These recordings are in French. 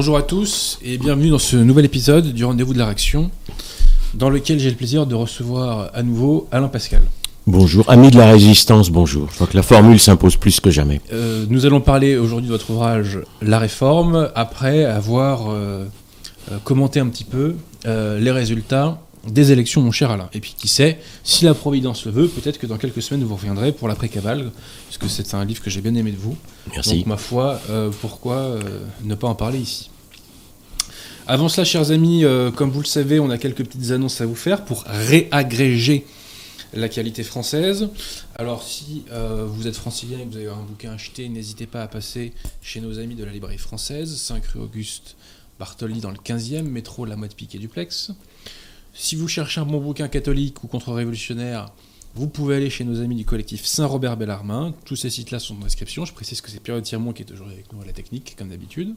Bonjour à tous et bienvenue dans ce nouvel épisode du Rendez-vous de la Réaction, dans lequel j'ai le plaisir de recevoir à nouveau Alain Pascal. Bonjour, amis de la résistance, bonjour. Je crois que la formule s'impose plus que jamais. Euh, nous allons parler aujourd'hui de votre ouvrage La Réforme, après avoir euh, euh, commenté un petit peu les résultats des élections, mon cher Alain. Et puis qui sait, si la Providence le veut, peut-être que dans quelques semaines vous reviendrez pour l'après-cabale, puisque c'est un livre que j'ai bien aimé de vous. Merci. Donc ma foi, pourquoi ne pas en parler ici? Avant cela, chers amis, comme vous le savez, on a quelques petites annonces à vous faire pour réagréger la qualité française. Alors si euh, vous êtes francilien et que vous avez un bouquin acheté, n'hésitez pas à passer chez nos amis de la librairie française, 5 rue Auguste Bartoli dans le 15e, métro La Motte Piquet Duplex. Si vous cherchez un bon bouquin catholique ou contre-révolutionnaire, vous pouvez aller chez nos amis du collectif Saint-Robert Bellarmin. Tous ces sites-là sont dans la description. Je précise que c'est Pierre Tirmont qui est toujours avec nous à la technique, comme d'habitude.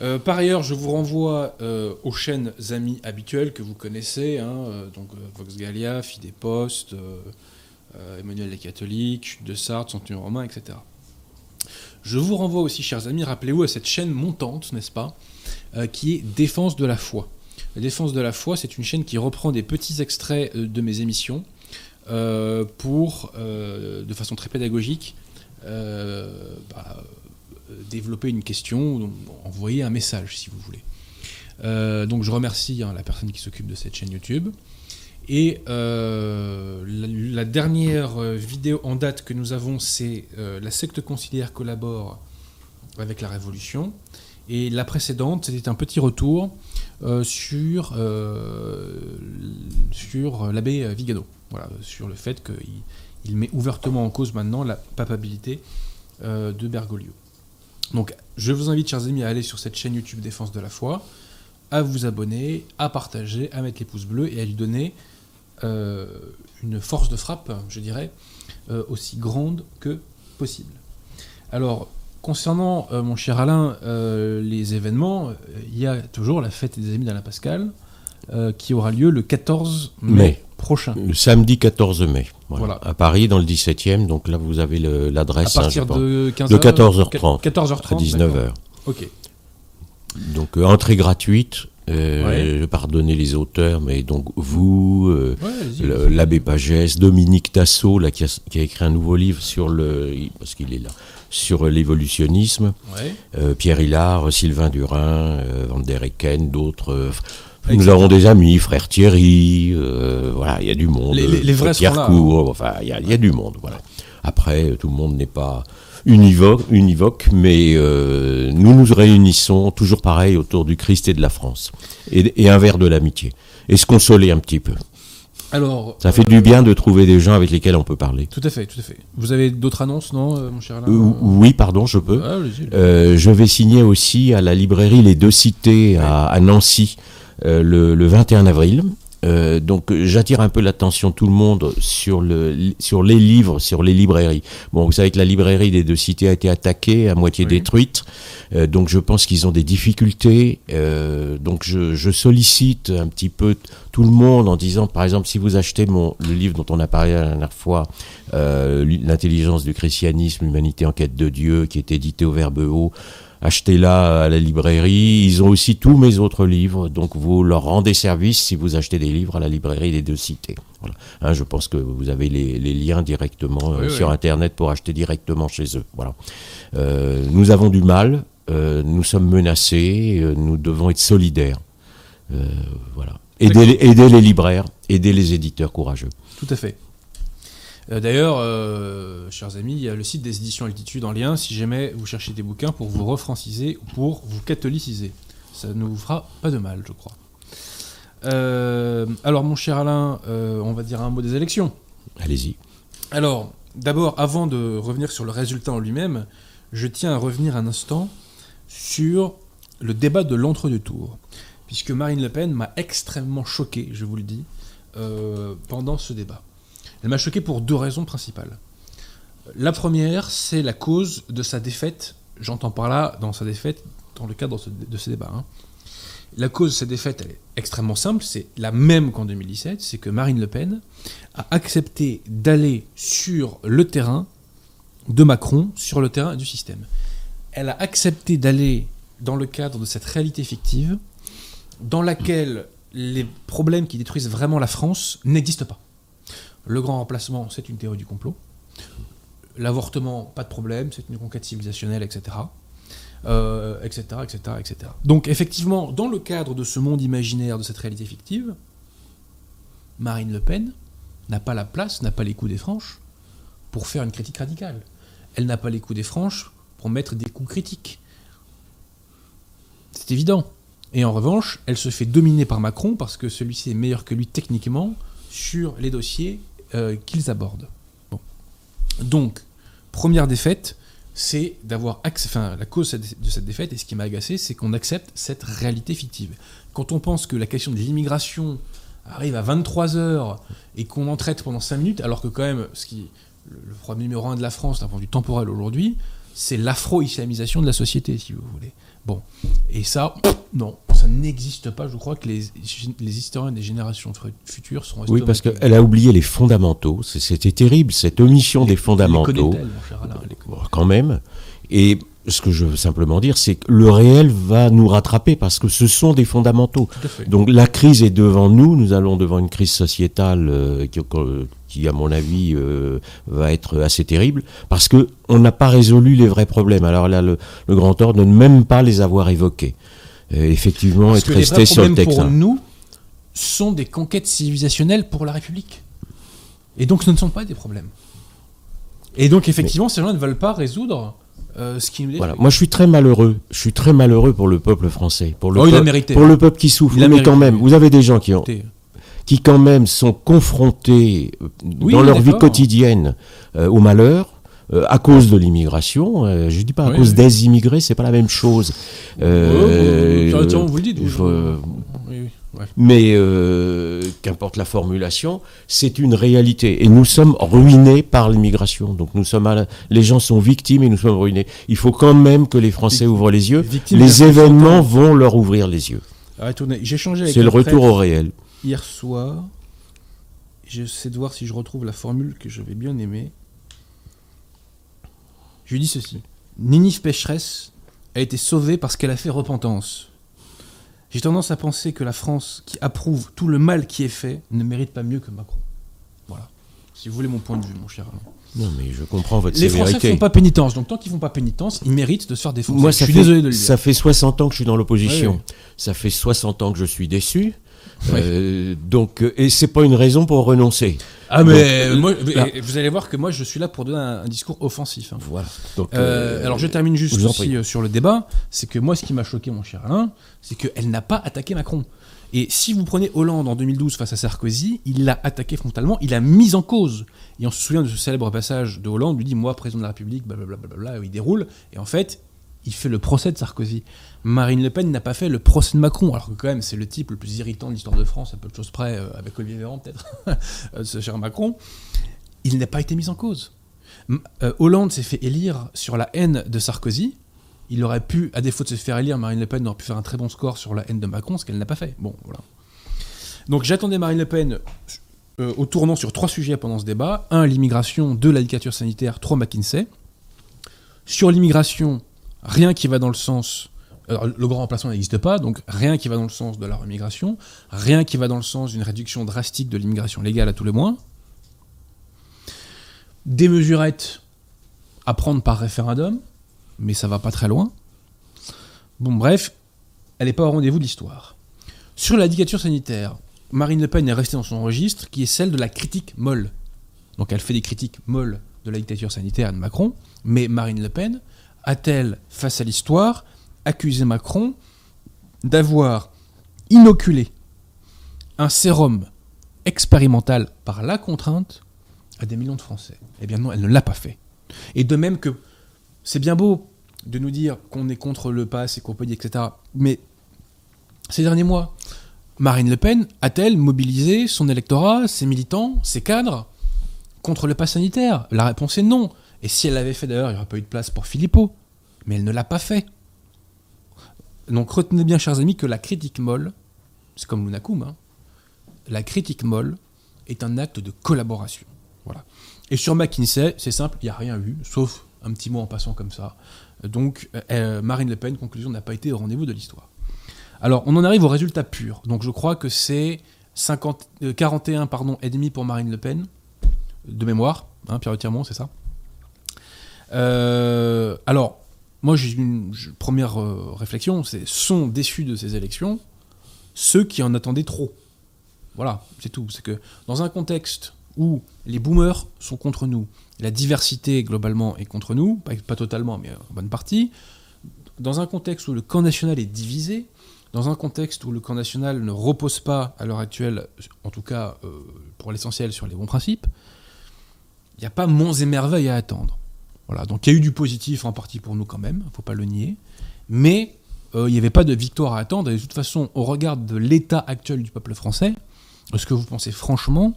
Euh, par ailleurs, je vous renvoie euh, aux chaînes amis habituelles que vous connaissez, hein, euh, donc Vox Gallia, Fidé Post, Emmanuel les Catholiques, Chute de Sartre, Centurion Romain, etc. Je vous renvoie aussi, chers amis, rappelez-vous à cette chaîne montante, n'est-ce pas, qui est Défense de la foi. La Défense de la foi, c'est une chaîne qui reprend des petits extraits de mes émissions pour, de façon très pédagogique, bah, euh, développer une question, envoyer un message si vous voulez. Euh, donc je remercie hein, la personne qui s'occupe de cette chaîne YouTube. Et euh, la, dernière vidéo en date que nous avons, c'est La secte conciliaire collabore avec la Révolution. Et la précédente, c'était un petit retour sur, sur l'abbé Vigano. Voilà, sur le fait qu'il il met ouvertement en cause maintenant la papabilité de Bergoglio. Donc, je vous invite, chers amis, à aller sur cette chaîne YouTube Défense de la foi, à vous abonner, à partager, à mettre les pouces bleus et à lui donner euh, une force de frappe, je dirais, euh, aussi grande que possible. Alors, concernant, euh, mon cher Alain, les événements, il y a toujours la fête des amis d'Alain Pascal, qui aura lieu le 14 mai prochain. Le samedi 14 mai. Voilà. À Paris, dans le 17e. Donc là, vous avez l'adresse. À partir hein, de, 15h, de 14h30. 14h30. À 19h. Ok. Donc euh, entrée gratuite. Euh, Pardonnez les auteurs, mais donc vous, euh, l'abbé Pagès, Dominique Tassot, là, qui a, écrit un nouveau livre sur le, parce qu'il est là, sur l'évolutionnisme, euh, Pierre Hillard, Sylvain Durin, Van der Ecken, d'autres. Nous avons des amis, frère Thierry, euh, voilà, il y a du monde. Les, les, vrais Pierre là, Cour, enfin, il y, a, du monde, voilà. Après, tout le monde n'est pas univoque, univoque mais euh, nous nous réunissons toujours pareil autour du Christ et de la France, et, un verre de l'amitié, et se consoler un petit peu. Alors, ça fait du bien de trouver des gens avec lesquels on peut parler. Tout à fait, tout à fait. Vous avez d'autres annonces, non, euh, mon cher Alain Oui, pardon, je peux. Ah, je vais signer aussi à la librairie Les Deux Cités à Nancy euh, le, 21 avril. Euh, donc j'attire un peu l'attention tout le monde sur, le, sur les livres, sur les librairies. Bon, vous savez que la librairie des deux cités a été attaquée, à moitié détruite, euh, donc je pense qu'ils ont des difficultés. donc je, sollicite un petit peu tout le monde en disant, par exemple, si vous achetez mon, le livre dont on a parlé la dernière fois, L'intelligence du christianisme, l'humanité en quête de Dieu, qui est édité au Verbe haut, achetez-la à la librairie. Ils ont aussi tous mes autres livres, donc vous leur rendez service si vous achetez des livres à la librairie des deux cités. Voilà. Hein, je pense que vous avez les, liens directement euh, sur Internet pour acheter directement chez eux. Voilà. Euh, nous avons du mal, euh, nous sommes menacés, nous devons être solidaires. voilà. Aider, aider les libraires, aider les éditeurs courageux. Tout à fait. Euh, d'ailleurs, euh, chers amis, il y a le site des éditions Altitude en lien si jamais vous cherchez des bouquins pour vous refranciser ou pour vous catholiciser. Ça ne vous fera pas de mal, je crois. Euh, alors, mon cher Alain, on va dire un mot des élections. Allez-y. Alors, d'abord, avant de revenir sur le résultat en lui-même, je tiens à revenir un instant sur le débat de l'entre-deux tours. Puisque Marine Le Pen m'a extrêmement choqué, je vous le dis, pendant ce débat. Elle m'a choqué pour deux raisons principales. La première, c'est la cause de sa défaite. J'entends par là, dans sa défaite, dans le cadre de ce débat. Hein. La cause de sa défaite, elle est extrêmement simple, c'est la même qu'en 2017, c'est que Marine Le Pen a accepté d'aller sur le terrain de Macron, sur le terrain du système. Elle a accepté d'aller dans le cadre de cette réalité fictive dans laquelle les problèmes qui détruisent vraiment la France n'existent pas. Le grand remplacement, c'est une théorie du complot. L'avortement, pas de problème, c'est une conquête civilisationnelle, etc. etc., etc.. Donc effectivement, dans le cadre de ce monde imaginaire, de cette réalité fictive, Marine Le Pen n'a pas la place, n'a pas les coups des franches pour faire une critique radicale. Elle n'a pas les coups des franches pour mettre des coups critiques. C'est évident. Et en revanche, elle se fait dominer par Macron parce que celui-ci est meilleur que lui techniquement sur les dossiers euh, qu'ils abordent. Donc, première défaite, c'est d'avoir enfin la cause de cette défaite et ce qui m'a agacé, c'est qu'on accepte cette réalité fictive. Quand on pense que la question de l'immigration arrive à 23 heures et qu'on en traite pendant 5 minutes, alors que quand même, ce qui le problème numéro un de la France d'un point de vue temporel aujourd'hui, c'est l'afro-islamisation de la société, si vous voulez. Bon, et ça, non, ça n'existe pas. Je crois que les, les historiens des générations futures seront. Oui, parce qu'elle a oublié les fondamentaux. C'était terrible, cette omission des fondamentaux. Les quand même. Et ce que je veux simplement dire, c'est que le réel va nous rattraper parce que ce sont des fondamentaux. Donc la crise est devant nous, nous allons devant une crise sociétale euh, qui, à mon avis, euh, va être assez terrible parce que on n'a pas résolu les vrais problèmes. Alors là, le, grand ordre ne même pas les avoir évoqués. Euh, effectivement, être resté sur le texte. Pour nous, sont des conquêtes civilisationnelles pour la République. Et donc ce ne sont pas des problèmes. Et donc effectivement, ces gens ne veulent pas résoudre euh, voilà. Moi, je suis très malheureux. Je suis très malheureux pour le peuple français, pour le, oh, peuple, pour le peuple qui souffre. Mais quand même, vous avez des gens qui ont, qui quand même sont confrontés euh, dans leur vie quotidienne euh, au malheur. À cause de l'immigration, je dis pas à cause des immigrés, c'est pas la même chose. vous le dites. Mais euh, qu'importe la formulation, c'est une réalité. Et nous sommes ruinés par l'immigration. Donc nous sommes les gens sont victimes et nous sommes ruinés. Il faut quand même que les Français ouvrent les yeux. les événements vont leur ouvrir les yeux. C'est le retour au réel. Hier soir, j'essaie de voir si je retrouve la formule que j'avais bien aimée. Je lui dis ceci. Nini Pécheresse a été sauvée parce qu'elle a fait repentance. J'ai tendance à penser que la France, qui approuve tout le mal qui est fait, ne mérite pas mieux que Macron. Voilà. Si vous voulez mon point de vue, mon cher Alain. Non, mais je comprends votre Les Français ne font pas pénitence, donc tant qu'ils font pas pénitence, ils méritent de se faire défoncer. Moi, ça je suis fait, désolé de le dire. Ça fait 60 ans que je suis dans l'opposition. Ça fait 60 ans que je suis déçu. Euh, donc, euh, et c'est pas une raison pour renoncer. Ah mais, moi, vous allez voir que moi je suis là pour donner un, discours offensif. Hein. Voilà. Donc, euh, alors je termine juste aussi sur le débat, c'est que moi ce qui m'a choqué mon cher Alain, c'est qu'elle n'a pas attaqué Macron. Et si vous prenez Hollande en 2012 face à Sarkozy, il l'a attaqué frontalement, il a mis en cause. Et on se souvient de ce célèbre passage de Hollande, lui dit moi président de la République, blablabla, bla, il déroule, et en fait il fait le procès de Sarkozy. Marine Le Pen n'a pas fait le procès de Macron, alors que quand même c'est le type le plus irritant de l'histoire de France, à peu de choses près, euh, avec Olivier Véran peut-être, euh, ce cher Macron. Il n'a pas été mis en cause. Euh, Hollande s'est fait élire sur la haine de Sarkozy. Il aurait pu, à défaut de se faire élire, Marine Le Pen aurait pu faire un très bon score sur la haine de Macron, ce qu'elle n'a pas fait. Bon, voilà. Donc j'attendais Marine Le Pen au tournant sur trois sujets pendant ce débat. Un, l'immigration. Deux, la dictature sanitaire. Trois, McKinsey. Sur l'immigration, rien qui va dans le sens. Le grand remplacement n'existe pas, donc rien qui va dans le sens de la remigration, rien qui va dans le sens d'une réduction drastique de l'immigration légale à tous les moins. Des mesurettes à prendre par référendum, mais ça va pas très loin. Bon, bref, elle n'est pas au rendez-vous de l'histoire. Sur la dictature sanitaire, Marine Le Pen est restée dans son registre, qui est celle de la critique molle. Donc elle fait des critiques molles de la dictature sanitaire de Macron, mais Marine Le Pen, a-t-elle, face à l'histoire, accusé Macron d'avoir inoculé un sérum expérimental par la contrainte à des millions de Français Eh bien non, elle ne l'a pas fait. Et de même que c'est bien beau de nous dire qu'on est contre le pass et compagnie, etc. Mais ces derniers mois, Marine Le Pen a-t-elle mobilisé son électorat, ses militants, ses cadres contre le pass sanitaire? La réponse est non. Et si elle l'avait fait d'ailleurs, il n'y aurait pas eu de place pour Philippot. Mais elle ne l'a pas fait. Donc retenez bien, chers amis, que la critique molle, c'est comme l'unakum, hein, la critique molle est un acte de collaboration. Voilà. Et sur McKinsey, c'est simple, il n'y a rien eu, sauf Un petit mot en passant comme ça. Donc, Marine Le Pen, conclusion, n'a pas été au rendez-vous de l'histoire. Alors, on en arrive au résultat pur. Donc, je crois que c'est 41 pardon, et demi pour Marine Le Pen, de mémoire. Hein, Pierre Tirmont, c'est ça Alors, moi, j'ai une première réflexion, c'est sont déçus de ces élections ceux qui en attendaient trop. Voilà, c'est tout. C'est que dans un contexte où les boomers sont contre nous, la diversité globalement est contre nous, pas, totalement, mais en bonne partie, dans un contexte où le camp national est divisé, dans un contexte où le camp national ne repose pas à l'heure actuelle, en tout cas euh, pour l'essentiel, sur les bons principes, il n'y a pas monts et merveilles à attendre. Voilà, donc il y a eu du positif en partie pour nous quand même, faut pas le nier, mais euh, il n'y avait pas de victoire à attendre. Et de toute façon, au regard de l'état actuel du peuple français, est-ce que vous pensez franchement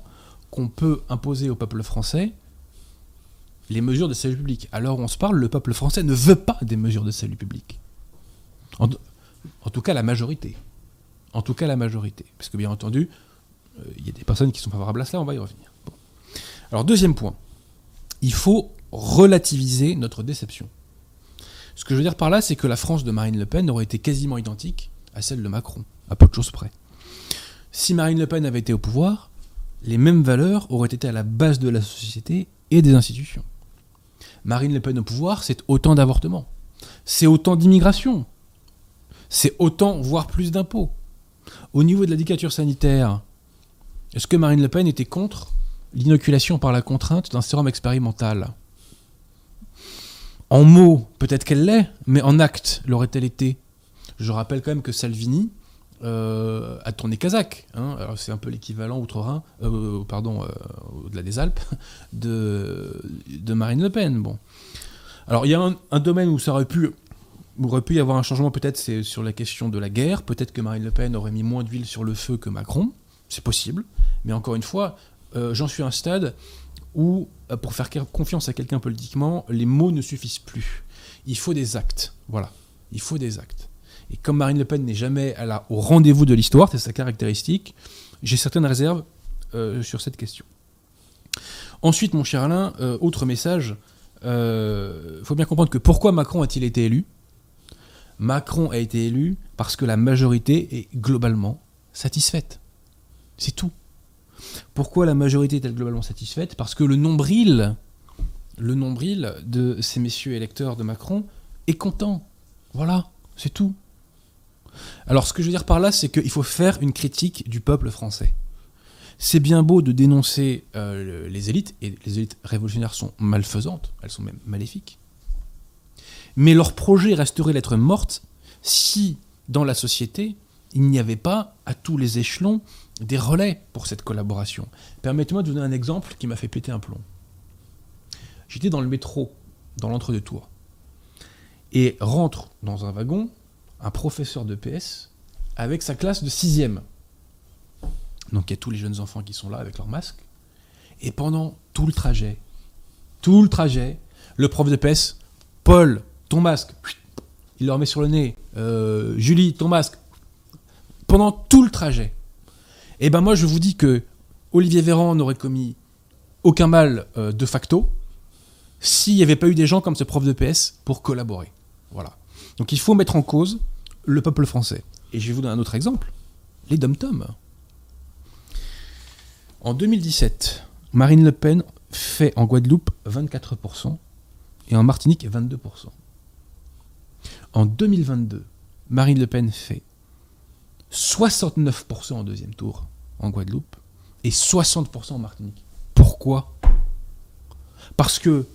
qu'on peut imposer au peuple français les mesures de salut public? Alors on se parle, le peuple français ne veut pas des mesures de salut public. En, tout cas, la majorité. En tout cas, la majorité. Parce que bien entendu, euh, il y a des personnes qui sont favorables à cela, on va y revenir. Alors deuxième point, il faut relativiser notre déception. Ce que je veux dire par là, c'est que la France de Marine Le Pen aurait été quasiment identique à celle de Macron, à peu de choses près. Si Marine Le Pen avait été au pouvoir, les mêmes valeurs auraient été à la base de la société et des institutions. Marine Le Pen au pouvoir, c'est autant d'avortements, c'est autant d'immigration, c'est autant, voire plus d'impôts. Au niveau de la dictature sanitaire, est-ce que Marine Le Pen était contre l'inoculation par la contrainte d'un sérum expérimental? En mots, peut-être qu'elle l'est, mais en acte, l'aurait-elle été? Je rappelle quand même que Salvini euh, a tourné Kazakh. Hein. c'est un peu l'équivalent outre-Rhin, euh, pardon, euh, au-delà des Alpes, de, Marine Le Pen. Alors il y a un, domaine où ça aurait pu, aurait pu y avoir un changement, peut-être, c'est sur la question de la guerre. Peut-être que Marine Le Pen aurait mis moins d'huile sur le feu que Macron. C'est possible. Mais encore une fois, j'en suis à un stade où, euh, pour faire confiance à quelqu'un politiquement, les mots ne suffisent plus. Il faut des actes. Voilà. Il faut des actes. Et comme Marine Le Pen n'est jamais au rendez-vous de l'histoire, c'est sa caractéristique, j'ai certaines réserves euh, sur cette question. Ensuite, mon cher Alain, euh, autre message, il faut bien comprendre que pourquoi Macron a-t-il été élu? Macron a été élu parce que la majorité est globalement satisfaite. C'est tout. Pourquoi la majorité est-elle globalement satisfaite? Parce que le nombril, le nombril de ces messieurs électeurs de Macron est content. Voilà, c'est tout. Alors ce que je veux dire par là, c'est qu'il faut faire une critique du peuple français. C'est bien beau de dénoncer euh, les élites, et les élites révolutionnaires sont malfaisantes, elles sont même maléfiques. Mais leur projet resterait lettre morte si, dans la société, il n'y avait pas, à tous les échelons, des relais pour cette collaboration. Permettez-moi de vous donner un exemple qui m'a fait péter un plomb. J'étais dans le métro, dans l'entre-deux-tours, et rentre dans un wagon un professeur de PS avec sa classe de sixième. Donc il y a tous les jeunes enfants qui sont là avec leur masque. Et pendant tout le trajet, tout le trajet, le prof de PS, Paul, ton masque, il leur met sur le nez. Euh, Julie, ton masque. Pendant tout le trajet. Eh ben moi je vous dis que Olivier Véran n'aurait commis aucun mal euh, de facto s'il n'y avait pas eu des gens comme ce prof de PS pour collaborer. Voilà. Donc il faut mettre en cause le peuple français. Et je vais vous donner un autre exemple, les dom-toms. En 2017, Marine Le Pen fait en Guadeloupe 24% et en Martinique 22%. En 2022, Marine Le Pen fait 69% en deuxième tour en Guadeloupe et 60% en Martinique. Pourquoi? Parce que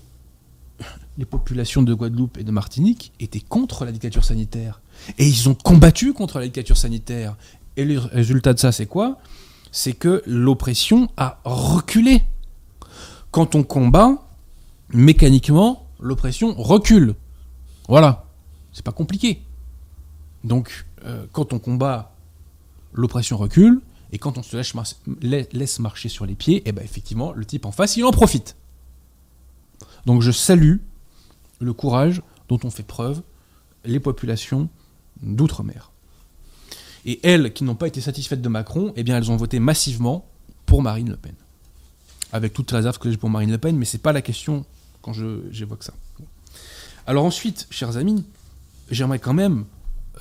les populations de Guadeloupe et de Martinique étaient contre la dictature sanitaire. Et ils ont combattu contre la dictature sanitaire. Et le résultat de ça, c'est quoi? C'est que l'oppression a reculé. Quand on combat, mécaniquement, l'oppression recule. Voilà. C'est pas compliqué. Donc, euh, quand on combat, l'oppression recule. Et quand on se laisse, marcher sur les pieds, eh ben effectivement, le type en face, il en profite. Donc je salue le courage dont ont fait preuve les populations d'outre-mer. Et elles, qui n'ont pas été satisfaites de Macron, eh bien elles ont voté massivement pour Marine Le Pen. Avec toute la réserve que j'ai pour Marine Le Pen, mais c'est pas la question quand j'évoque ça. Alors ensuite, chers amis, j'aimerais quand même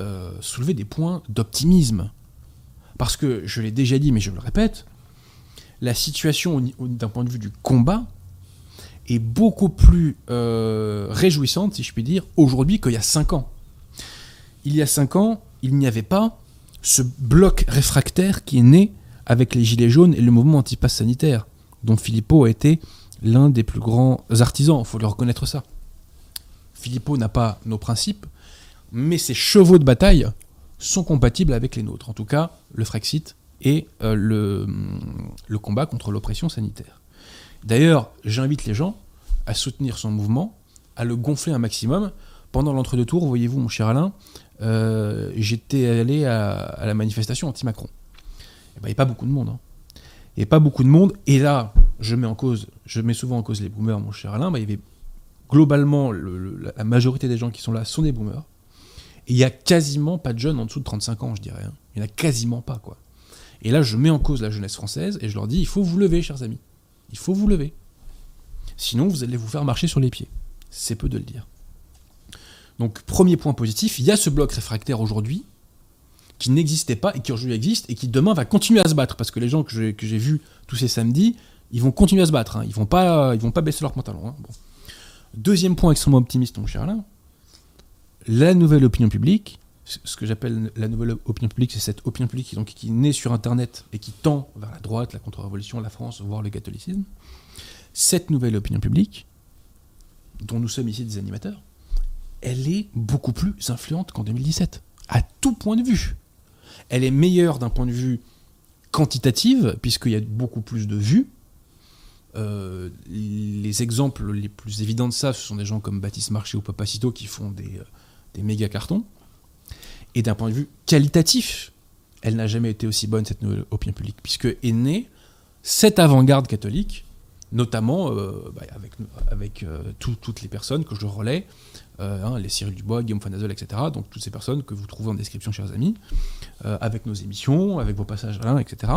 euh, soulever des points d'optimisme. Parce que, je l'ai déjà dit, mais je le répète, la situation d'un point de vue du combat est beaucoup plus euh, réjouissante, si je puis dire, aujourd'hui qu'il y a 5 ans. Il y a 5 ans, il n'y avait pas ce bloc réfractaire qui est né avec les Gilets jaunes et le mouvement anti-pass sanitaire, dont Philippot a été l'un des plus grands artisans, il faut le reconnaître ça. Philippot n'a pas nos principes, mais ses chevaux de bataille sont compatibles avec les nôtres, en tout cas le Frexit et euh, le, combat contre l'oppression sanitaire. D'ailleurs, j'invite les gens à soutenir son mouvement, à le gonfler un maximum. Pendant l'entre-deux tours, voyez-vous, mon cher Alain, euh, j'étais allé à, la manifestation anti-Macron. Eh ben, il n'y a pas beaucoup de monde. Hein. N'y a pas beaucoup de monde. Et là, je mets en cause, je mets souvent en cause les boomers, mon cher Alain. Ben, avait globalement, la majorité des gens qui sont là sont des boomers. Il n'y a quasiment pas de jeunes en dessous de 35 ans, je dirais. Hein. Il n'y en a quasiment pas, quoi. Et là, je mets en cause la jeunesse française et je leur dis il faut vous lever, chers amis. Il faut vous lever. Sinon, vous allez vous faire marcher sur les pieds. C'est peu de le dire. Donc, premier point positif, il y a ce bloc réfractaire aujourd'hui qui n'existait pas et qui aujourd'hui existe et qui demain va continuer à se battre parce que les gens que j'ai vus tous ces samedis, ils vont continuer à se battre. Hein. Ils vont vont pas baisser leur pantalon. Hein. Deuxième point extrêmement optimiste, mon cher Alain, la nouvelle opinion publique, ce que j'appelle la nouvelle opinion publique, c'est cette opinion publique qui, naît sur Internet et qui tend vers la droite, la contre-révolution, la France, voire le catholicisme. Cette nouvelle opinion publique, dont nous sommes ici des animateurs, elle est beaucoup plus influente qu'en 2017, à tout point de vue. Elle est meilleure d'un point de vue quantitatif, puisqu'il y a beaucoup plus de vues. Euh, les exemples les plus évidents de ça, ce sont des gens comme Baptiste Marché ou Papacito qui font des, euh, des méga cartons. Et d'un point de vue qualitatif, elle n'a jamais été aussi bonne, cette nouvelle opinion publique, puisque est née cette avant-garde catholique, notamment euh, bah, avec, avec toutes les personnes que je relais, euh, hein, les Cyril Dubois, Guillaume Fanazol, etc. Donc toutes ces personnes que vous trouvez en description, chers amis, euh, avec nos émissions, avec vos passages Alain, etc.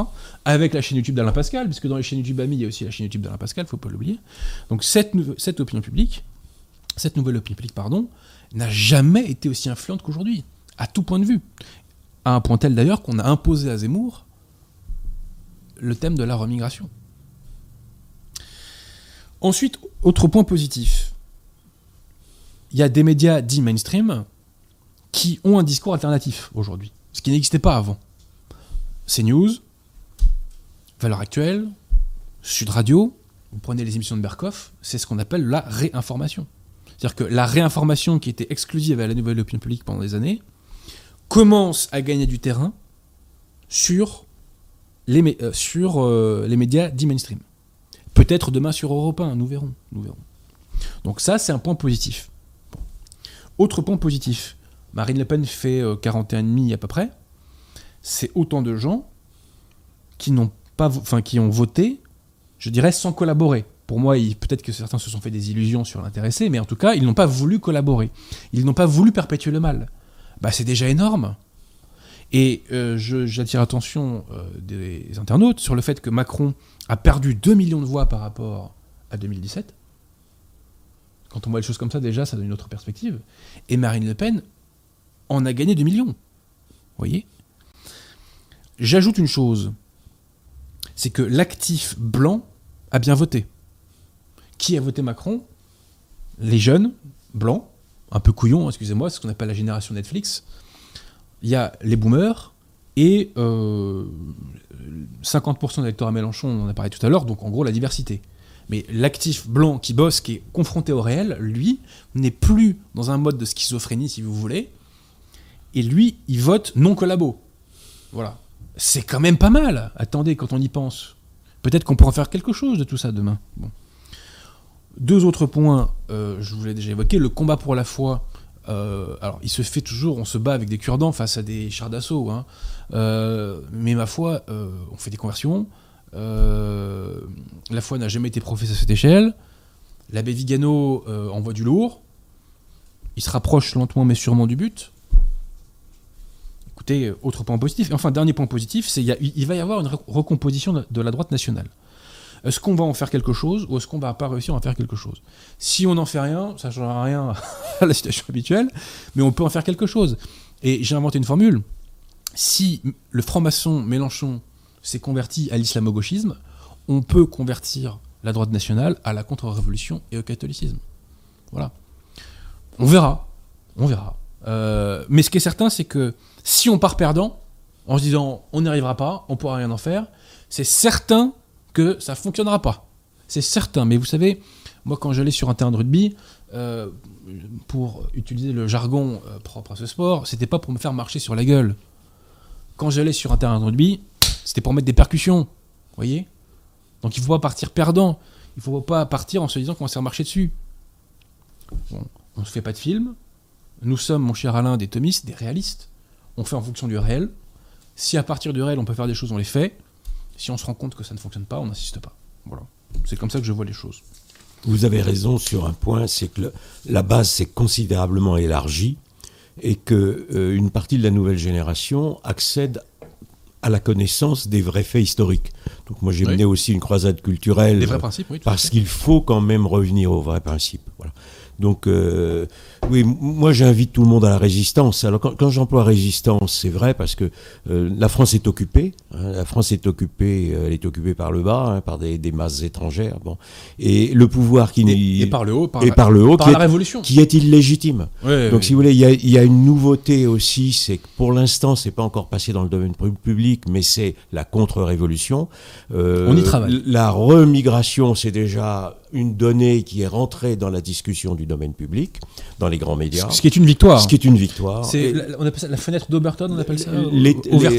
Avec la chaîne YouTube d'Alain Pascal, puisque dans les chaînes YouTube Ami, il y a aussi la chaîne YouTube d'Alain Pascal, faut pas l'oublier. Donc cette, cette opinion publique, cette nouvelle opinion publique, pardon, n'a jamais été aussi influente qu'aujourd'hui, à tout point de vue. À un point tel d'ailleurs qu'on a imposé à Zemmour le thème de la remigration. Ensuite, autre point positif il y a des médias dits mainstream qui ont un discours alternatif aujourd'hui, ce qui n'existait pas avant. CNews, Valeurs Actuelles, Sud Radio, vous prenez les émissions de Berkoff, c'est ce qu'on appelle la réinformation. C'est-à-dire que la réinformation qui était exclusive à la nouvelle opinion publique pendant des années commence à gagner du terrain sur les, euh, euh, médias dits mainstream. Peut-être demain sur Europe 1, nous verrons. Donc ça, c'est un point positif. Autre point positif, Marine Le Pen fait 41,5 euh, à peu près. C'est autant de gens qui n'ont pas, qui ont voté, je dirais, sans collaborer. Pour moi, peut-être que certains se sont fait des illusions sur l'intéressé, mais en tout cas, ils n'ont pas voulu collaborer. Ils n'ont pas voulu perpétuer le mal. Bah, c'est déjà énorme. Et euh, j'attire l'attention euh, des internautes sur le fait que Macron a perdu 2 millions de voix par rapport à 2017. Quand on voit les choses comme ça, déjà, ça donne une autre perspective. Et Marine Le Pen en a gagné 2 millions. Vous voyez? J'ajoute une chose. C'est que l'actif blanc a bien voté. Qui a voté Macron Les jeunes, blancs, un peu couillons, excusez-moi, ce qu'on appelle la génération Netflix. Il y a les boomers et 50% euh, de l'électorat Mélenchon, on en a parlé tout à l'heure, donc en gros la diversité. Mais l'actif blanc qui bosse, qui est confronté au réel, lui, n'est plus dans un mode de schizophrénie, si vous voulez. Et lui, il vote non collabo. Voilà. C'est quand même pas mal. Attendez, quand on y pense. Peut-être qu'on pourra faire quelque chose de tout ça demain. Deux autres points, euh, je vous l'ai déjà évoqué. Le combat pour la foi. Euh, alors, il se fait toujours, on se bat avec des cure-dents face à des chars d'assaut. Hein. Euh, mais ma foi, on fait des conversions. La foi n'a jamais été professée à cette échelle. L'abbé Vigano envoie du lourd. Il se rapproche lentement mais sûrement du but. Écoutez, autre point positif. Enfin, dernier point positif, c'est il va y avoir une recomposition de la droite nationale. Est-ce qu'on va en faire quelque chose ou est-ce qu'on va pas réussir à en faire quelque chose? Si on n'en fait rien, ça ne changera rien à la situation habituelle, mais on peut en faire quelque chose. Et j'ai inventé une formule. Si le franc-maçon Mélenchon s'est converti à l'islamo-gauchisme, on peut convertir la droite nationale à la contre-révolution et au catholicisme. Voilà. On verra. On verra. Euh, mais ce qui est certain, c'est que si on part perdant, en se disant on n'y arrivera pas, on pourra rien en faire, c'est certain que ça fonctionnera pas. C'est certain. Mais vous savez, moi quand j'allais sur un terrain de rugby, euh, pour utiliser le jargon euh, propre à ce sport, c'était pas pour me faire marcher sur la gueule. Quand j'allais sur un terrain de rugby, c'était pour mettre des percussions. Voyez Donc il faut pas partir perdant. Il faut pas partir en se disant qu'on va se faire marcher dessus. on ne fait pas de film. Nous sommes, mon cher Alain, des thomistes, des réalistes. On fait en fonction du réel. Si à partir du réel on peut faire des choses, on les fait. Si on se rend compte que ça ne fonctionne pas, on n'insiste pas. Voilà. C'est comme ça que je vois les choses. Vous avez raison sur un point, c'est que la base s'est considérablement élargie et que euh, une partie de la nouvelle génération accède à la connaissance des vrais faits historiques. Donc moi j'ai mené aussi une croisade culturelle. Des vrais principes, oui. Parce qu'il faut quand même revenir aux vrais principes. Voilà. Donc, euh, oui, moi j'invite tout le monde à la résistance. Alors, quand, j'emploie résistance, c'est vrai parce que euh, la France est occupée. Hein, la France est occupée, euh, elle est occupée par le bas, hein, par des, masses étrangères. Bon, et le pouvoir qui et, et par le haut, par, et par le haut, par qui la est, révolution, qui est illégitime. Donc, si vous voulez, il y a, y a, une nouveauté aussi, c'est que pour l'instant, c'est pas encore passé dans le domaine public, mais c'est la contre-révolution. On y travaille. La remigration, c'est déjà une donnée qui est rentrée dans la discussion du domaine public, dans les grands médias. Ce qui est une victoire. Ce qui est une victoire. C'est, on appelle ça la fenêtre d'Oberton, on appelle ça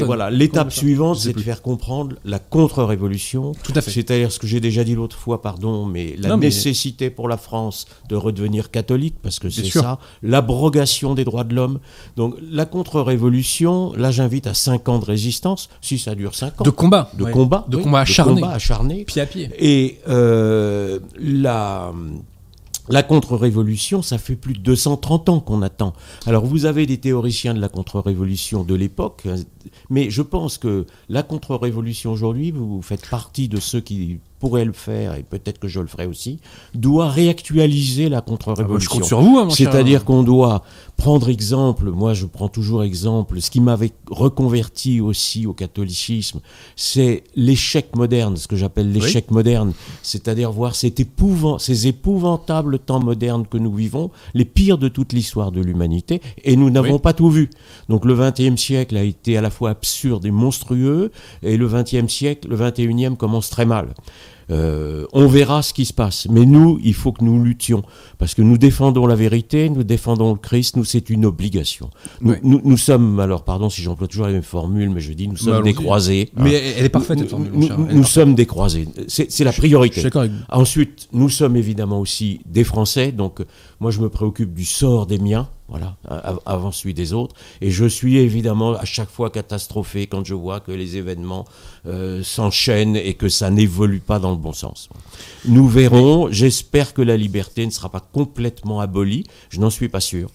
Voilà, l'étape suivante, c'est de faire comprendre la contre-révolution. Tout à fait. C'est-à-dire ce que j'ai déjà dit l'autre fois, pardon, mais la nécessité pour la France de redevenir catholique, parce que c'est ça, l'abrogation des droits de l'homme. Donc la contre-révolution, là j'invite à 5 ans de résistance, si ça dure 5 ans. De combat. De combat. De combat acharné. De combat acharné. Pied à pied. Et euh, la, la contre-révolution, ça fait plus de 230 ans qu'on attend. Alors vous avez des théoriciens de la contre-révolution de l'époque, mais je pense que la contre-révolution aujourd'hui, vous faites partie de ceux qui pourraient le faire, et peut-être que je le ferai aussi, doit réactualiser la contre-révolution. Ah bah, je compte sur vous, hein, C'est-à-dire qu'on doit prendre exemple, moi je prends toujours exemple, ce qui m'avait reconverti aussi au catholicisme, c'est l'échec moderne, ce que j'appelle l'échec moderne, c'est-à-dire voir cet épouvant, ces épouvantables temps modernes que nous vivons, les pires de toute l'histoire de l'humanité, et nous n'avons pas tout vu. Donc le XXe siècle a été à la fois absurde et monstrueux, et le XXe siècle, le XXIe commence très mal. Euh, on verra ce qui se passe. Mais nous, il faut que nous luttions. Parce que nous défendons la vérité, nous défendons le Christ, nous, c'est une obligation. Nous, sommes, alors pardon si j'emploie toujours les mêmes formules, mais je dis, nous sommes bah, des croisés. Mais elle est parfaite, cette formule. Nous, sommes des croisés. C'est la priorité. Ensuite, nous sommes évidemment aussi des Français. Donc, moi, je me préoccupe du sort des miens voilà, avant celui des autres. Et je suis évidemment à chaque fois catastrophé quand je vois que les événements euh, s'enchaînent et que ça n'évolue pas dans le bon sens. Nous verrons, j'espère que la liberté ne sera pas complètement abolie, je n'en suis pas sûr,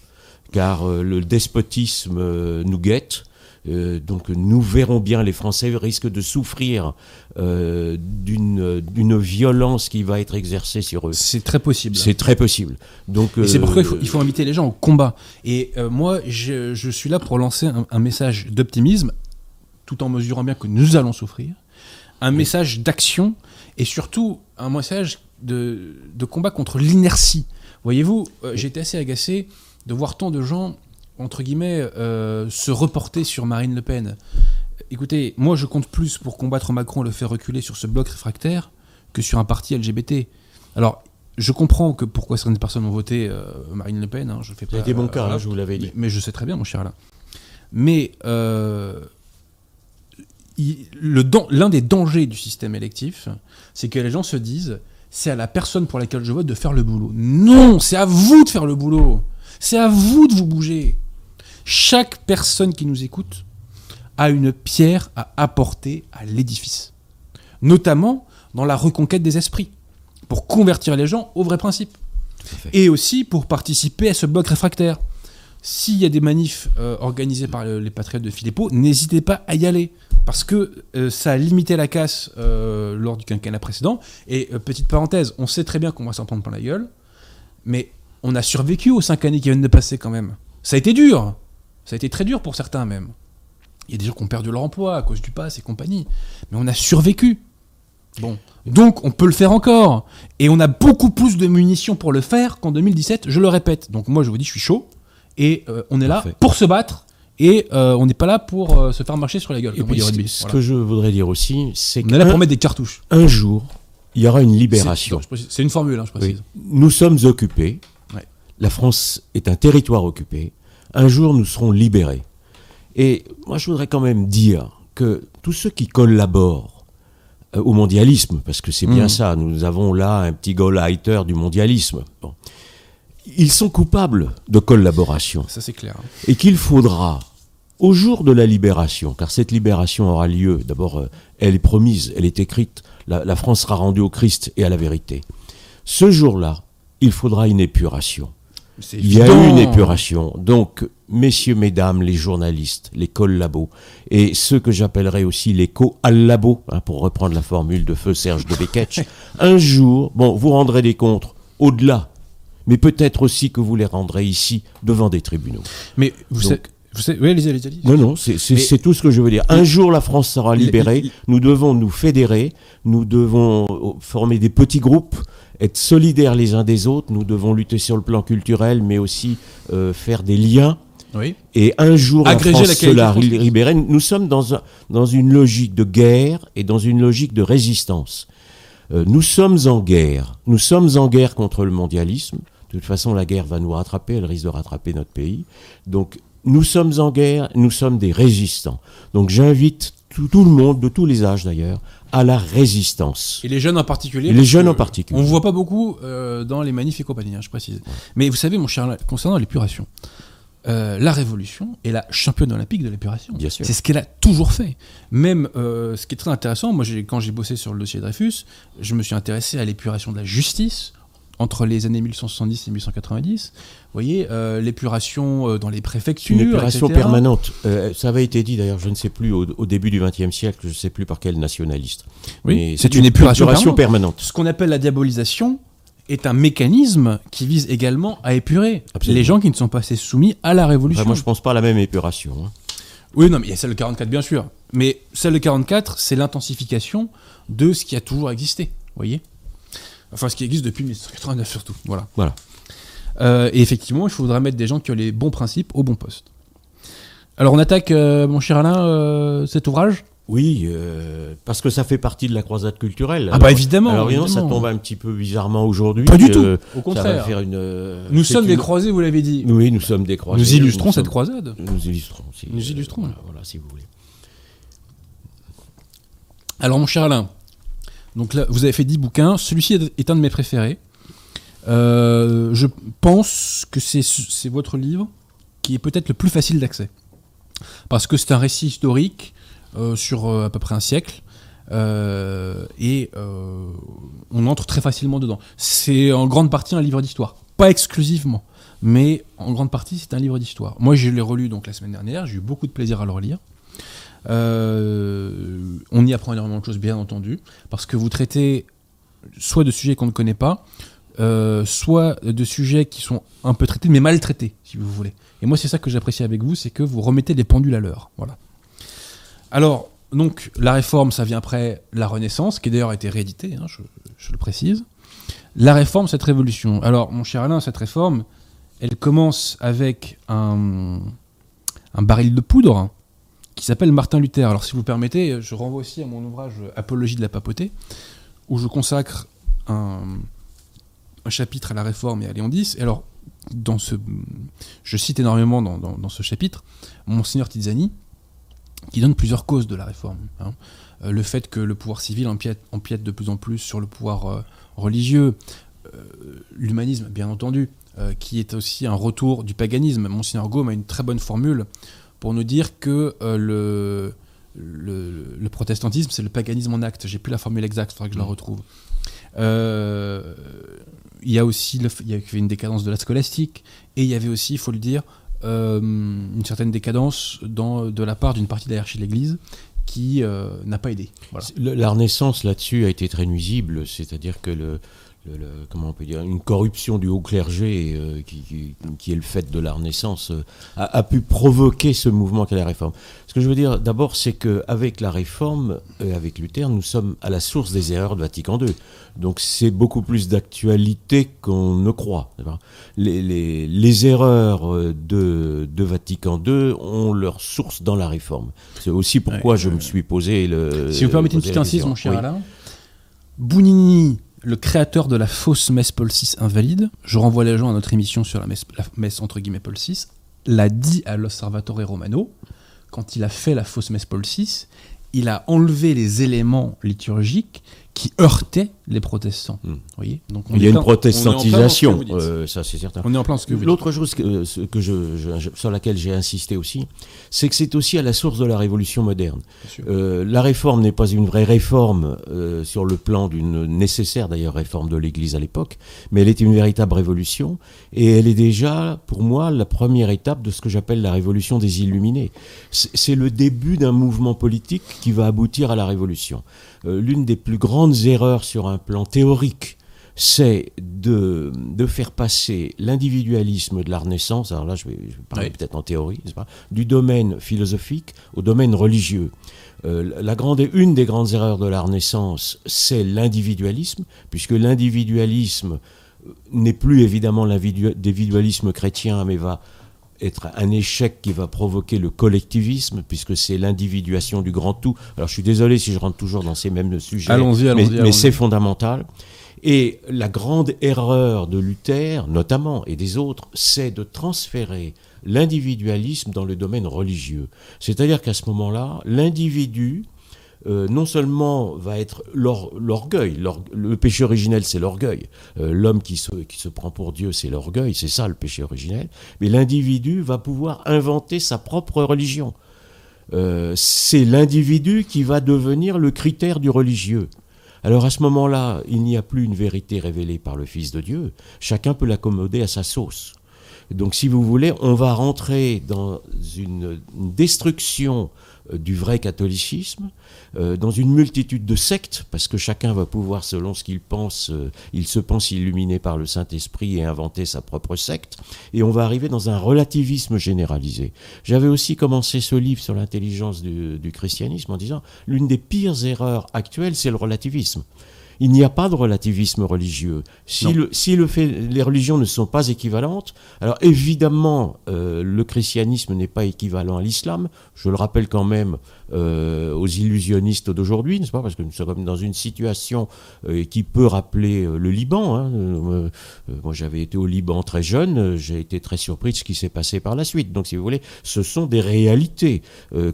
car euh, le despotisme euh, nous guette. Euh, donc nous verrons bien, les Français risquent de souffrir euh, d'une violence qui va être exercée sur eux. C'est très possible. C'est très possible. Donc c'est pourquoi il faut, inviter les gens au combat. Et euh, moi, je, suis là pour lancer un, message d'optimisme, tout en mesurant bien que nous allons souffrir, un message d'action et surtout un message de, de combat contre l'inertie. Voyez-vous, été assez agacé de voir tant de gens entre guillemets, euh, se reporter sur Marine Le Pen. Écoutez, moi je compte plus pour combattre Macron et le faire reculer sur ce bloc réfractaire que sur un parti LGBT. Alors, je comprends que pourquoi certaines personnes ont voté euh, Marine Le Pen. Hein, je fais pas, C'était mon cas, hein, je vous l'avais dit. Mais, je sais très bien, mon cher Alain. Mais euh, l'un des dangers du système électif, c'est que les gens se disent c'est à la personne pour laquelle je vote de faire le boulot. Non, c'est à vous de faire le boulot. C'est à vous de vous bouger. Chaque personne qui nous écoute a une pierre à apporter à l'édifice, notamment dans la reconquête des esprits, pour convertir les gens aux vrais principes, et aussi pour participer à ce bloc réfractaire. S'il y a des manifs euh, organisés par les patriotes de Philippot, n'hésitez pas à y aller. parce que ça a limité la casse lors du quinquennat précédent. Et petite parenthèse, on sait très bien qu'on va s'en prendre plein la gueule, mais on a survécu aux cinq années qui viennent de passer quand même. Ça a été dur, ça a été très dur pour certains même. Il y a des gens qui ont perdu leur emploi à cause du pass et compagnie, mais on a survécu. Bon, donc on peut le faire encore. Et on a beaucoup plus de munitions pour le faire qu'en 2017, je le répète. Donc moi je vous dis, je suis chaud. Et euh, on est là pour se battre. Et euh, on n'est pas là pour euh, se faire marcher sur la gueule. ce que je voudrais dire aussi, c'est qu'on est là pour mettre des cartouches. Un jour, il y aura une libération. C'est une formule, hein, je précise. Nous sommes occupés. La France est un territoire occupé. Un jour, nous serons libérés. Et moi, je voudrais quand même dire que tous ceux qui collaborent euh, au mondialisme, parce que c'est bien mm. ça, nous avons là un petit Gauleiter du mondialisme. Ils sont coupables de collaboration. Ça c'est clair. Et qu'il faudra, au jour de la libération, car cette libération aura lieu, d'abord euh, elle est promise, elle est écrite, la France sera rendue au Christ et à la vérité. Ce jour-là, il faudra une épuration. Il y a eu une épuration. Donc, messieurs, mesdames, les journalistes, les collabos, et ceux que j'appellerai aussi les co-allabos, hein, pour reprendre la formule de feu Serge de Beketch, un jour, bon, vous rendrez des comptes au-delà, mais peut-être aussi que vous les rendrez ici, devant des tribunaux. Mais vous savez... Vous savez, oui, allez, allez, Non, non, c'est tout ce que je veux dire. Un jour, la France sera libérée. Nous devons nous fédérer. Nous devons euh, former des petits groupes être solidaires les uns des autres. Nous devons lutter sur le plan culturel, mais aussi euh, faire des liens. Oui. Et un jour, la France libérée. Nous sommes dans, un, dans une logique de guerre et dans une logique de résistance. Euh, nous sommes en guerre. Nous sommes en guerre contre le mondialisme. De toute façon, la guerre va nous rattraper. Elle risque de rattraper notre pays. Donc, nous sommes en guerre. Nous sommes des résistants. Donc, j'invite tout, tout le monde, de tous les âges d'ailleurs, à la résistance. Et les jeunes en particulier Les jeunes en particulier. On ne voit pas beaucoup euh, dans les manifs et compagnie, hein, je précise. Mais vous savez, mon cher, concernant l'épuration, euh, la Révolution est la championne olympique de l'épuration. C'est ce qu'elle a toujours fait. Même euh, ce qui est très intéressant, moi quand j'ai bossé sur le dossier Dreyfus, je me suis intéressé à l'épuration de la justice, entre les années 1870 et 1890. Vous voyez, euh, l'épuration euh, dans les préfectures. Une épuration permanente. Euh, ça avait été dit d'ailleurs, je ne sais plus, au, début du XXe siècle, je ne sais plus par quel nationaliste. Oui, c'est une, épuration, permanente. Ce qu'on appelle la diabolisation est un mécanisme qui vise également à épurer les gens qui ne sont pas assez soumis à la révolution. moi, je ne pense pas à la même épuration. Hein. Oui, non, mais il y a celle de 44, bien sûr. Mais celle de 44, c'est l'intensification de ce qui a toujours existé. Vous voyez Enfin, ce qui existe depuis 1989 surtout. Voilà. voilà. Euh, et effectivement, il faudra mettre des gens qui ont les bons principes au bon poste. Alors, on attaque, euh, mon cher Alain, euh, cet ouvrage? Oui, parce que ça fait partie de la croisade culturelle. ah bah évidemment. Alors évidemment, ça tombe un petit peu bizarrement aujourd'hui. Pas du tout. Au contraire. nous sommes des croisés, vous l'avez dit. Oui, nous sommes des croisés. Nous illustrons cette croisade. Nous illustrons. nous illustrons. voilà, si vous voulez. Alors mon cher Alain, donc là, vous avez fait 10 bouquins. Celui-ci est un de mes préférés. Euh, je pense que c'est votre livre qui est peut-être le plus facile d'accès. Parce que c'est un récit historique euh, sur euh, à peu près un siècle. et on entre très facilement dedans. C'est en grande partie un livre d'histoire. Pas exclusivement, mais en grande partie c'est un livre d'histoire. Moi je l'ai relu donc la semaine dernière, j'ai eu beaucoup de plaisir à le relire. On y apprend énormément de choses, bien entendu, parce que vous traitez soit de sujets qu'on ne connaît pas, euh, soit de sujets qui sont un peu traités, mais mal traités, si vous voulez. Et moi, c'est ça que j'apprécie avec vous, c'est que vous remettez les pendules à l'heure. Voilà. Alors, donc, la réforme, ça vient après la Renaissance, qui d'ailleurs a été rééditée, hein, je, le précise. La réforme, cette révolution. Alors, mon cher Alain, cette réforme, elle commence avec un, baril de poudre qui s'appelle Martin Luther. Alors, si vous permettez, je renvoie aussi à mon ouvrage Apologie de la papauté, où je consacre un, chapitre à la réforme et à Léon X. Et alors, dans ce, je cite énormément dans, ce chapitre Monseigneur Tizani, qui donne plusieurs causes de la réforme. Hein. Euh, le fait que le pouvoir civil empiète, empiète, de plus en plus sur le pouvoir euh, religieux, euh, l'humanisme, bien entendu, qui est aussi un retour du paganisme. Monseigneur Gaume a une très bonne formule pour nous dire que le, le, protestantisme, c'est le paganisme en acte. J'ai plus la formule exacte, il faudra que je la mm. retrouve. Euh, il y a aussi il y avait une décadence de la scolastique, et il y avait aussi, il faut le dire, euh, une certaine décadence dans, de la part d'une partie de la de l'Église qui n'a pas aidé. La Renaissance là-dessus a été très nuisible, c'est-à-dire que le, comment on peut dire, une corruption du haut clergé euh, qui, est le fait de la Renaissance euh, a, pu provoquer ce mouvement qu'est la réforme. Ce que je veux dire d'abord, c'est qu'avec la réforme, et avec Luther, nous sommes à la source des erreurs de Vatican II. Donc c'est beaucoup plus d'actualité qu'on ne croit. Les, erreurs euh, de, de, Vatican II ont leur source dans la réforme. C'est aussi pourquoi je me suis posé le. Si vous permettez une petite incise, mon cher Alain. Bounini le créateur de la fausse messe Paul VI invalide, je renvoie les gens à notre émission sur la messe, entre guillemets Paul VI, l'a dit à l'Osservatore Romano, quand il a fait la fausse messe Paul VI, il a enlevé les éléments liturgiques qui heurtait les protestants. Hmm. Voyez Donc Il y a une protestantisation, euh, ça c'est certain. On est en plein ce que vous L'autre chose que, que je, sur laquelle j'ai insisté aussi, c'est que c'est aussi à la source de la révolution moderne. Euh, la réforme n'est pas une vraie réforme euh, sur le plan d'une nécessaire d'ailleurs réforme de l'Église à l'époque, mais elle est une véritable révolution et elle est déjà, pour moi, la première étape de ce que j'appelle la révolution des Illuminés. C'est le début d'un mouvement politique qui va aboutir à la révolution. L'une des plus grandes erreurs sur un plan théorique, c'est de, de, faire passer l'individualisme de la Renaissance, alors là je vais, parler peut-être en théorie, pas, du domaine philosophique au domaine religieux. Euh, la grande, une des grandes erreurs de la Renaissance, c'est l'individualisme, puisque l'individualisme n'est plus évidemment l'individualisme chrétien, mais va être un échec qui va provoquer le collectivisme, puisque c'est l'individuation du grand tout. Alors je suis désolé si je rentre toujours dans ces mêmes sujets, allons-y, allons mais, mais c'est fondamental. Et la grande erreur de Luther, notamment, et des autres, c'est de transférer l'individualisme dans le domaine religieux. C'est-à-dire qu'à ce moment-là, l'individu euh, non seulement va être l'orgueil, le péché originel c'est l'orgueil, euh, l'homme qui se, qui se prend pour Dieu c'est l'orgueil, c'est ça le péché originel, mais l'individu va pouvoir inventer sa propre religion. Euh, c'est l'individu qui va devenir le critère du religieux. Alors à ce moment-là, il n'y a plus une vérité révélée par le Fils de Dieu, chacun peut l'accommoder à sa sauce. Donc si vous voulez, on va rentrer dans une destruction du vrai catholicisme, euh, dans une multitude de sectes, parce que chacun va pouvoir, selon ce qu'il pense, euh, il se pense illuminé par le Saint-Esprit et inventer sa propre secte, et on va arriver dans un relativisme généralisé. J'avais aussi commencé ce livre sur l'intelligence du christianisme en disant, l'une des pires erreurs actuelles, c'est le relativisme il n'y a pas de relativisme religieux. Si, le, si le fait, les religions ne sont pas équivalentes, alors évidemment, euh, le christianisme n'est pas équivalent à l'islam. Je le rappelle quand même euh, aux illusionnistes d'aujourd'hui, n'est-ce pas? Parce que nous sommes dans une situation euh, qui peut rappeler le Liban. Hein. moi, j'avais été au Liban très jeune, j'ai été très surpris de ce qui s'est passé par la suite. Donc, si vous voulez, ce sont des réalités.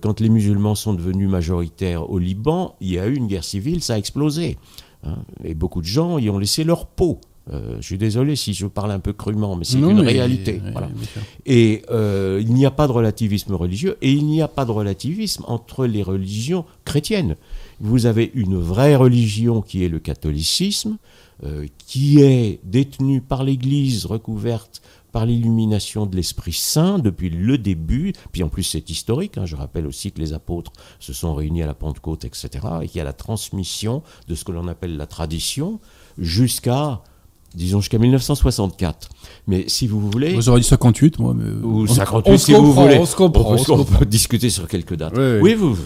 quand les musulmans sont devenus majoritaires au Liban, il y a eu une guerre civile, ça a explosé. Hein. et beaucoup de gens y ont laissé leur peau. Euh, je suis désolé si je parle un peu crûment, mais c'est une réalité. et euh, il n'y a pas de relativisme religieux et il n'y a pas de relativisme entre les religions chrétiennes. Vous avez une vraie religion qui est le catholicisme, euh, qui est détenue par l'Église recouverte par l'illumination de l'Esprit Saint depuis le début, puis en plus c'est historique, hein. je rappelle aussi que les apôtres se sont réunis à la Pentecôte, etc., et qu'il y a la transmission de ce que l'on appelle la tradition jusqu'à disons jusqu'à 1964. Mais si vous voulez... Vous aurez dit 58, moi. Mais... Ou 58, si vous voulez. On se comprend. On, peut discuter sur quelques dates. Oui, vous,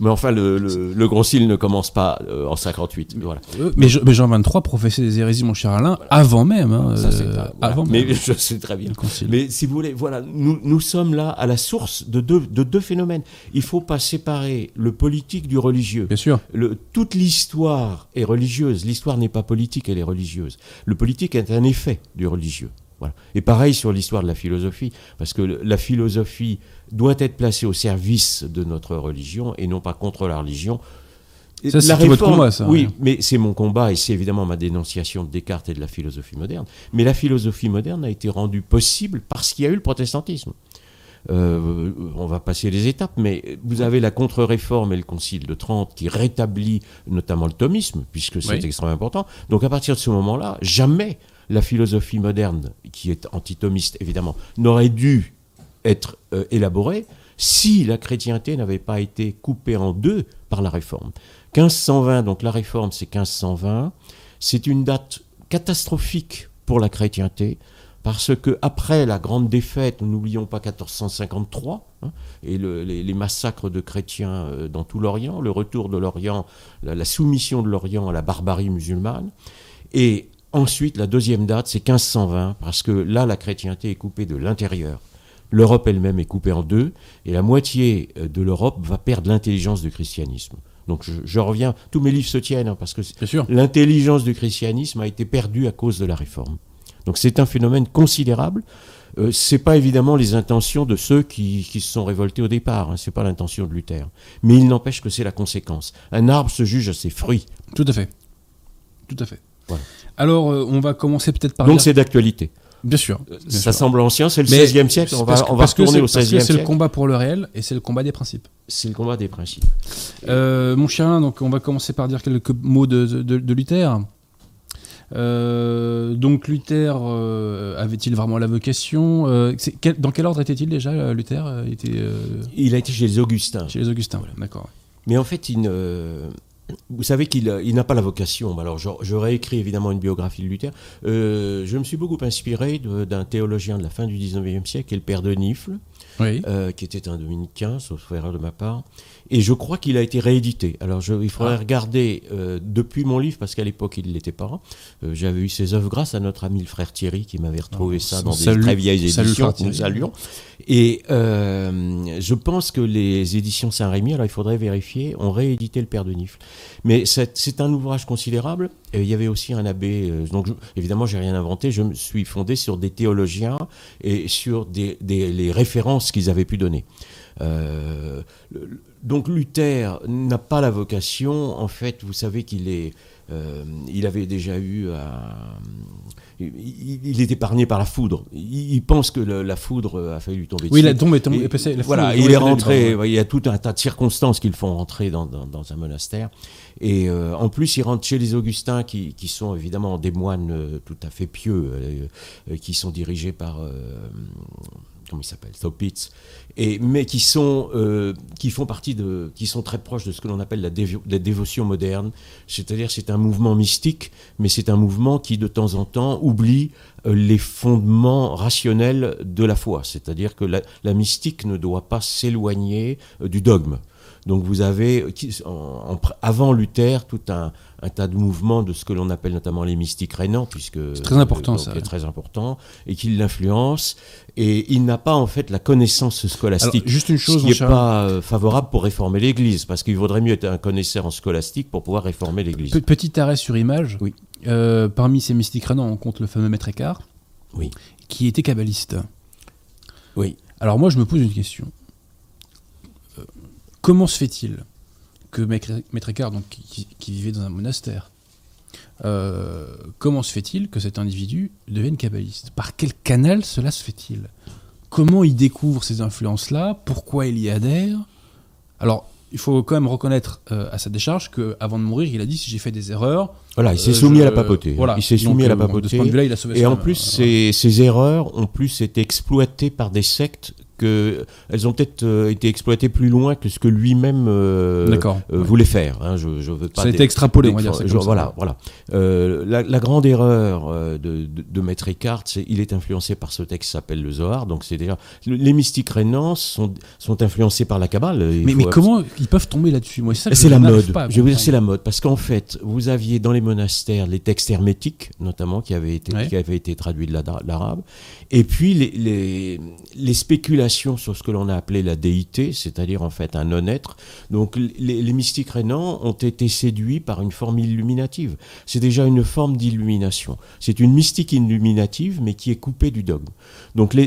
mais enfin, le, le, le concile ne commence pas euh, en 58. Voilà. Euh, mais, mais, Jean 23 professait des hérésies, mon cher Alain, avant même. Hein, Ça, euh, avant Mais je sais très bien. Mais si vous voulez, voilà, nous, nous sommes là à la source de deux, de deux phénomènes. Il ne faut pas séparer le politique du religieux. Bien sûr. Le, toute l'histoire est religieuse. L'histoire n'est pas politique, elle est religieuse. Le politique est un effet du religieux. Voilà. Et pareil sur l'histoire de la philosophie, parce que la philosophie doit être placée au service de notre religion et non pas contre la religion. Ça, c'est votre combat, ça. Oui, mais c'est mon combat et c'est évidemment ma dénonciation de Descartes et de la philosophie moderne. Mais la philosophie moderne a été rendue possible parce qu'il y a eu le protestantisme. Euh, on va passer les étapes, mais vous avez la contre-réforme et le Concile de Trente qui rétablit notamment le thomisme, puisque c'est extrêmement important. Donc à partir de ce moment-là, jamais la philosophie moderne, qui est antitomiste évidemment, n'aurait dû être euh, élaborée si la chrétienté n'avait pas été coupée en deux par la réforme. 1520, donc la réforme c'est 1520, c'est une date catastrophique pour la chrétienté, parce que après la grande défaite, n'oublions pas 1453, hein, et les, massacres de chrétiens euh, dans tout l'Orient, le retour de l'Orient, la, soumission de l'Orient à la barbarie musulmane, et ensuite la deuxième date, c'est 1520, parce que là, la chrétienté est coupée de l'intérieur. L'Europe elle-même est coupée en deux, et la moitié euh, de l'Europe va perdre l'intelligence du christianisme. Donc je, reviens, tous mes livres se tiennent, hein, parce que l'intelligence du christianisme a été perdue à cause de la réforme. Donc c'est un phénomène considérable. Euh, c'est pas évidemment les intentions de ceux qui, se sont révoltés au départ, hein, c'est pas l'intention de Luther. Mais il n'empêche que c'est la conséquence. Un arbre se juge à ses fruits. Tout à fait. Tout à fait. Alors euh, on va commencer peut-être par... Donc c'est d'actualité. Bien sûr. ça semble ancien, c'est le XVIe siècle. On va, on va retourner au XVIe siècle. C'est le combat pour le réel et c'est le combat des principes. C'est le combat des principes. Euh, mon chien, donc on va commencer par dire quelques mots de, de Luther. Euh, donc Luther euh, avait-il vraiment la vocation euh, Dans quel ordre était-il déjà Luther était, Il a été chez les Augustins. Chez les Augustins, d'accord. Mais en fait, il vous savez qu'il n'a pas la vocation. Alors j'aurais écrit évidemment une biographie de Luther. je me suis beaucoup inspiré d'un théologien de la fin du 19e siècle, qui est le père de Nifle, qui était un dominicain, sauf erreur de ma part. Et je crois qu'il a été réédité. Alors je, il faudrait ah. regarder euh, depuis mon livre, parce qu'à l'époque il ne l'était pas. Euh, j'avais eu ses œuvres grâce à notre ami le frère Thierry qui m'avait retrouvé ah, ça dans des très vieilles éditions que nous saluons. Et euh, je pense que les éditions Saint-Rémy, alors il faudrait vérifier, ont réédité le Père de Nifle. Mais c'est un ouvrage considérable. il y avait aussi un abbé, donc je, évidemment j'ai rien inventé, je me suis fondé sur des théologiens et sur des, des les références qu'ils avaient pu donner. Euh, donc Luther n'a pas la vocation. En fait, vous savez qu'il est, euh, il avait déjà eu, il, est épargné par la foudre. Il, pense que la foudre a failli lui tomber dessus. Oui, la tombe est tombée. Voilà, il est rentré. Il y a tout un tas de circonstances qui le font rentrer dans, un monastère. Et euh, en plus, il rentre chez les Augustins, qui, sont évidemment des moines tout à fait pieux, qui sont dirigés par comment il s'appelle, Thopitz, et, mais qui, sont, euh, qui font partie de, qui sont très proches de ce que l'on appelle la, dévotion moderne, c'est-à-dire c'est un mouvement mystique, mais c'est un mouvement qui de temps en temps oublie euh, les fondements rationnels de la foi, c'est-à-dire que la, la, mystique ne doit pas s'éloigner euh, du dogme. Donc vous avez, avant Luther, tout un, tas de mouvements de ce que l'on appelle notamment les mystiques rénants, puisque c'est très important ça, est très important, et qui l'influence. Et il n'a pas en fait la connaissance scolastique, juste une chose, ce qui n'est pas euh, favorable pour réformer l'Église, parce qu'il vaudrait mieux être un connaisseur en scolastique pour pouvoir réformer l'Église. Petit arrêt sur image. Oui. Euh, parmi ces mystiques rénants, on compte le fameux Maître Écart, oui. qui était kabbaliste. Oui. Alors moi, je me pose une question. Comment se fait-il que Maître Écart, donc, qui, vivait dans un monastère, euh, comment se fait-il que cet individu devienne kabbaliste? Par quel canal cela se fait-il? Comment il découvre ces influences-là? Pourquoi il y adhère? Alors, il faut quand même reconnaître euh, à sa décharge qu'avant de mourir, il a dit si j'ai fait des erreurs. Voilà, il s'est euh, soumis à la papauté. Voilà. Il s'est soumis à la papauté. et en plus, ces, erreurs ont plus été exploitées par des sectes elles ont peut-être euh, été exploitées plus loin que ce que lui-même euh, euh, voulait faire. Hein. je, veux pas ça a été extrapolé, on va dire. voilà, voilà. La, grande erreur de, de, Maître Eckhart, c'est il est influencé par ce texte qui s'appelle le Zohar. Donc c'est déjà les mystiques rénants sont, sont influencés par la Kabbale. Mais, mais comment ils peuvent tomber là-dessus? Moi, c'est la mode. je veux dire, c'est la mode parce qu'en fait, vous aviez dans les monastères les textes hermétiques, notamment qui avaient été qui avaient été traduits de l'arabe, et puis les, les, les spéculations sur ce que l'on a appelé la déité, c'est-à-dire en fait un non-être. Donc les, mystiques rénants ont été séduits par une forme illuminative. C'est déjà une forme d'illumination. C'est une mystique illuminative, mais qui est coupée du dogme. Donc les,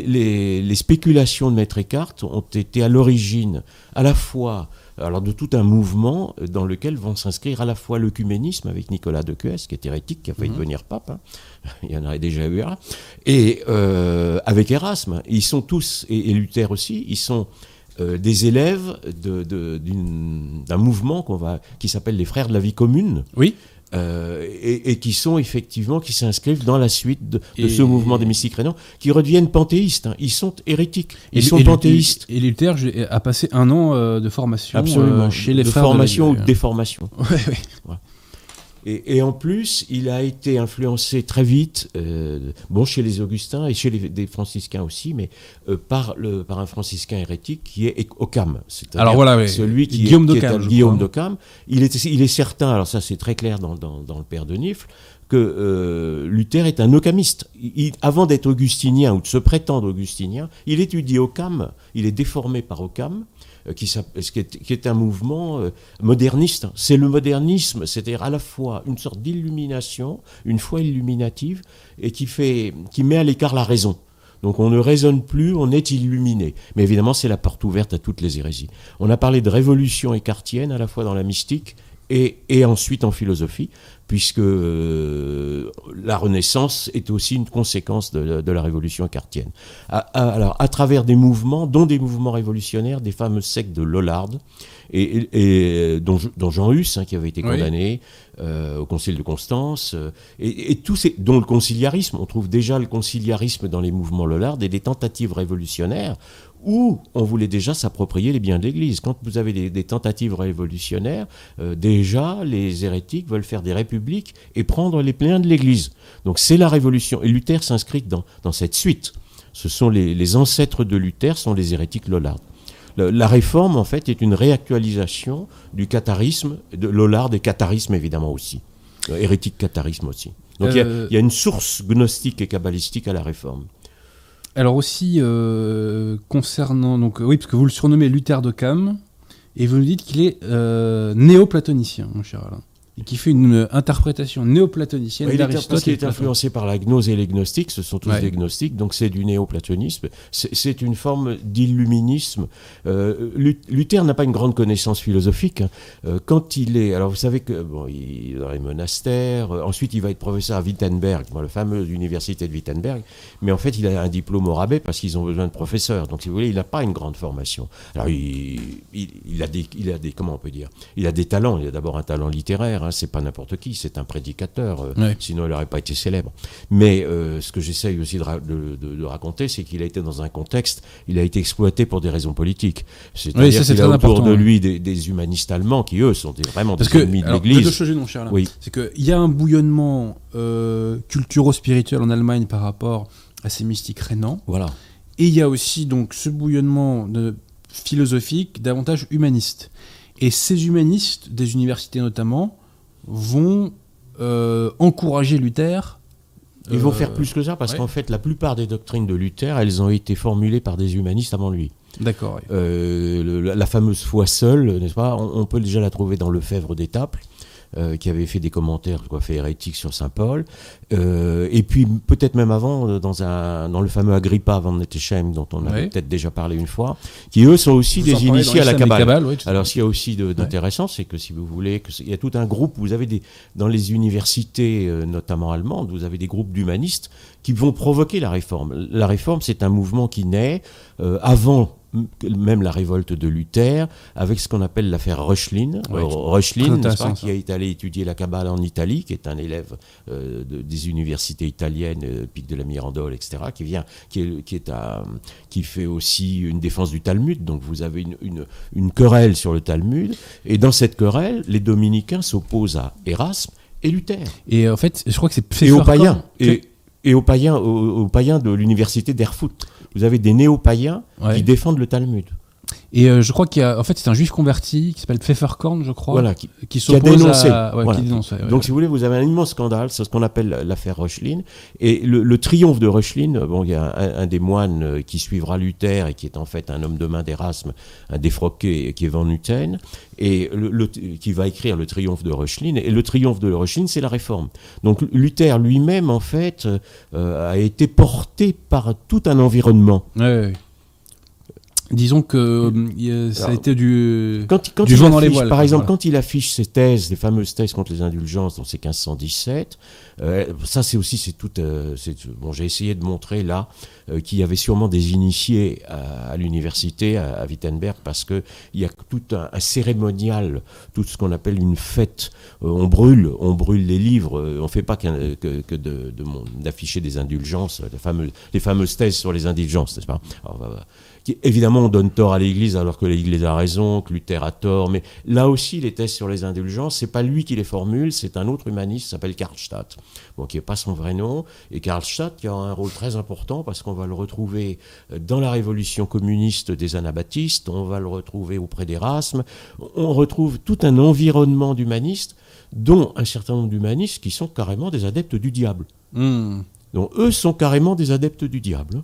les spéculations de Maître Eckhart ont été à l'origine à la fois alors de tout un mouvement dans lequel vont s'inscrire à la fois l'œcuménisme avec Nicolas de Cues, qui est hérétique, qui a failli mhm. devenir pape, hein. il y en aurait déjà eu un, et euh, avec Erasme. Ils sont tous, et, Luther aussi, ils sont euh, des élèves d'un mouvement qu'on va, qui s'appelle les Frères de la vie commune. Oui. Euh, et, qui sont effectivement, qui s'inscrivent dans la suite de, ce mouvement des mystiques rénants, qui redeviennent panthéistes. Hein. Ils sont hérétiques, ils sont panthéistes. Et, Luther a passé un an de formation Absolument. chez les de formation ou de déformation. Ouais, et, en plus, il a été influencé très vite, euh, bon, chez les Augustins et chez les, franciscains aussi, mais euh, par, le, par un franciscain hérétique qui est Occam. Alors voilà, celui qui Guillaume est, Guillaume d'Occam. Il est, il est certain, alors ça c'est très clair dans, dans, dans, le Père de Nifle, que euh, Luther est un occamiste. avant d'être augustinien ou de se prétendre augustinien, il étudie Occam, il est déformé par Occam, euh, qui, est, un mouvement euh, moderniste. C'est le modernisme, c'est-à-dire à la fois une sorte d'illumination, une foi illuminative, et qui, fait, qui met à l'écart la raison. Donc on ne raisonne plus, on est illuminé. Mais évidemment, c'est la porte ouverte à toutes les hérésies. On a parlé de révolution écartienne à la fois dans la mystique et ensuite en philosophie puisque euh, la Renaissance est aussi une conséquence de, la révolution cartienne. alors, à travers des mouvements, dont des mouvements révolutionnaires, des fameux sectes de Lollard, et, dont, Jean Hus, hein, qui avait été condamné euh, au Concile de Constance, euh, et, tous ces, dont le conciliarisme, on trouve déjà le conciliarisme dans les mouvements Lollard, et des tentatives révolutionnaires où on voulait déjà s'approprier les biens de l'Église. Quand vous avez des, tentatives révolutionnaires, euh, déjà les hérétiques veulent faire des républiques et prendre les biens de l'Église. Donc c'est la révolution. Et Luther s'inscrit dans, cette suite. Ce sont les, ancêtres de Luther, sont les hérétiques Lollard. La, réforme, en fait, est une réactualisation du catharisme, de Lollard et catharisme évidemment aussi. Euh, hérétique catharisme aussi. Donc il y, euh, y, a une source gnostique et kabbalistique à la réforme. Alors aussi, euh, concernant... Donc, oui, parce que vous le surnommez Luther de Cam, et vous nous dites qu'il est euh, néoplatonicien, mon cher Alain et qui fait une interprétation néoplatonicienne oui, d'Aristote. Parce qu'il est influencé par la gnose et les gnostiques, ce sont tous des gnostiques, donc c'est du néoplatonisme. C'est une forme d'illuminisme. Euh, Luther n'a pas une grande connaissance philosophique. Hein. Euh, quand il est, alors vous savez que bon, il est dans les monastères. Euh, ensuite, il va être professeur à Wittenberg, la fameuse université de Wittenberg. Mais en fait, il a un diplôme au rabais parce qu'ils ont besoin de professeurs. Donc, si vous voulez, il n'a pas une grande formation. Alors, il, il, a des, il a des, comment on peut dire, il a des talents. Il a d'abord un talent littéraire. Hein, c'est pas n'importe qui, c'est un prédicateur, euh, sinon il n'aurait pas été célèbre. Mais euh, ce que j'essaye aussi de, raconter, c'est qu'il a été dans un contexte, il a été exploité pour des raisons politiques. C'est-à-dire qu'il a autour de lui des, humanistes allemands qui, eux, sont vraiment des ennemis de l'Église. Oui. C'est qu'il y a un bouillonnement euh, culturo-spirituel en Allemagne par rapport à ces mystiques rénants. Voilà. Et il y a aussi donc ce bouillonnement de, philosophique davantage humaniste. Et ces humanistes, des universités notamment, vont euh, encourager Luther. Ils vont faire euh, plus que ça parce qu'en fait, la plupart des doctrines de Luther, elles ont été formulées par des humanistes avant lui. D'accord. Euh, la fameuse foi seule, n'est-ce pas? On, peut déjà la trouver dans le Fèvre d'Étaples. Euh, qui avait fait des commentaires quoi, fait hérétiques sur Saint Paul. Euh, et puis peut-être même avant, euh, dans, un, dans le fameux Agrippa van Nettesheim, dont on avait peut-être déjà parlé une fois, qui eux sont aussi des initiés à la Kabbale. Alors ce qu'il y a aussi d'intéressant, c'est que si vous voulez, que il y a tout un groupe, vous avez des, dans les universités, notamment allemandes, vous avez des groupes d'humanistes qui vont provoquer la réforme. La réforme, c'est un mouvement qui naît avant même la révolte de Luther, avec ce qu'on appelle l'affaire Reuchlin. Reuchlin, qui est allé étudier la Kabbale en Italie, qui est un élève euh, des universités italiennes, euh, Pic de la Mirandole, etc., qui vient, qui, est, qui, est à, qui fait aussi une défense du Talmud. Donc vous avez une, une, querelle sur le Talmud, et dans cette querelle, les dominicains s'opposent à Erasme et Luther. Et en fait, je crois que c'est et aux païens et, et aux païens, aux païens de l'université d'Erfurt vous avez des néo-païens qui défendent le Talmud. Et euh, je crois qu'il y a, en fait, c'est un juif converti qui s'appelle Pfefferkorn, je crois, voilà, qui, qui, a dénoncé. Donc, si vous voulez, vous avez un immense scandale, c'est ce qu'on appelle l'affaire Reuchlin. Et le, triomphe de Reuchlin, bon, il y a un, des moines euh, qui suivra Luther et qui est en fait un homme de main d'Erasme, un défroqué qui est Van Nutten, et le, qui va écrire le triomphe de Reuchlin. Et le triomphe de Reuchlin, c'est la réforme. Donc Luther lui-même, en fait, euh, a été porté par tout un environnement. Disons que euh, ça a été du, quand, du vent dans les voiles. Par exemple, quand il affiche ses thèses, les fameuses thèses contre les indulgences, dans ses 1517, euh, ça c'est aussi, c'est tout. Euh, bon, j'ai essayé de montrer là qu'il y avait sûrement des initiés à, l'université, à, Wittenberg, parce qu'il y a tout un, cérémonial, tout ce qu'on appelle une fête. on brûle, on brûle les livres, on ne fait pas que, que d'afficher de, des indulgences, les fameuses, les fameuses thèses sur les indulgences, n'est-ce pas? Évidemment, on donne tort à l'Église alors que l'Église a raison, que Luther a tort. Mais là aussi, les thèses sur les indulgences, c'est pas lui qui les formule, c'est un autre humaniste qui s'appelle Karlstadt, bon, qui n'est pas son vrai nom. Et Karlstadt qui a un rôle très important parce qu'on va le retrouver euh, dans la révolution communiste des anabaptistes, on va le retrouver auprès d'Erasme. On retrouve tout un environnement d'humanistes, dont un certain nombre d'humanistes qui sont carrément des adeptes du diable. Hmm. Donc eux sont carrément des adeptes du diable.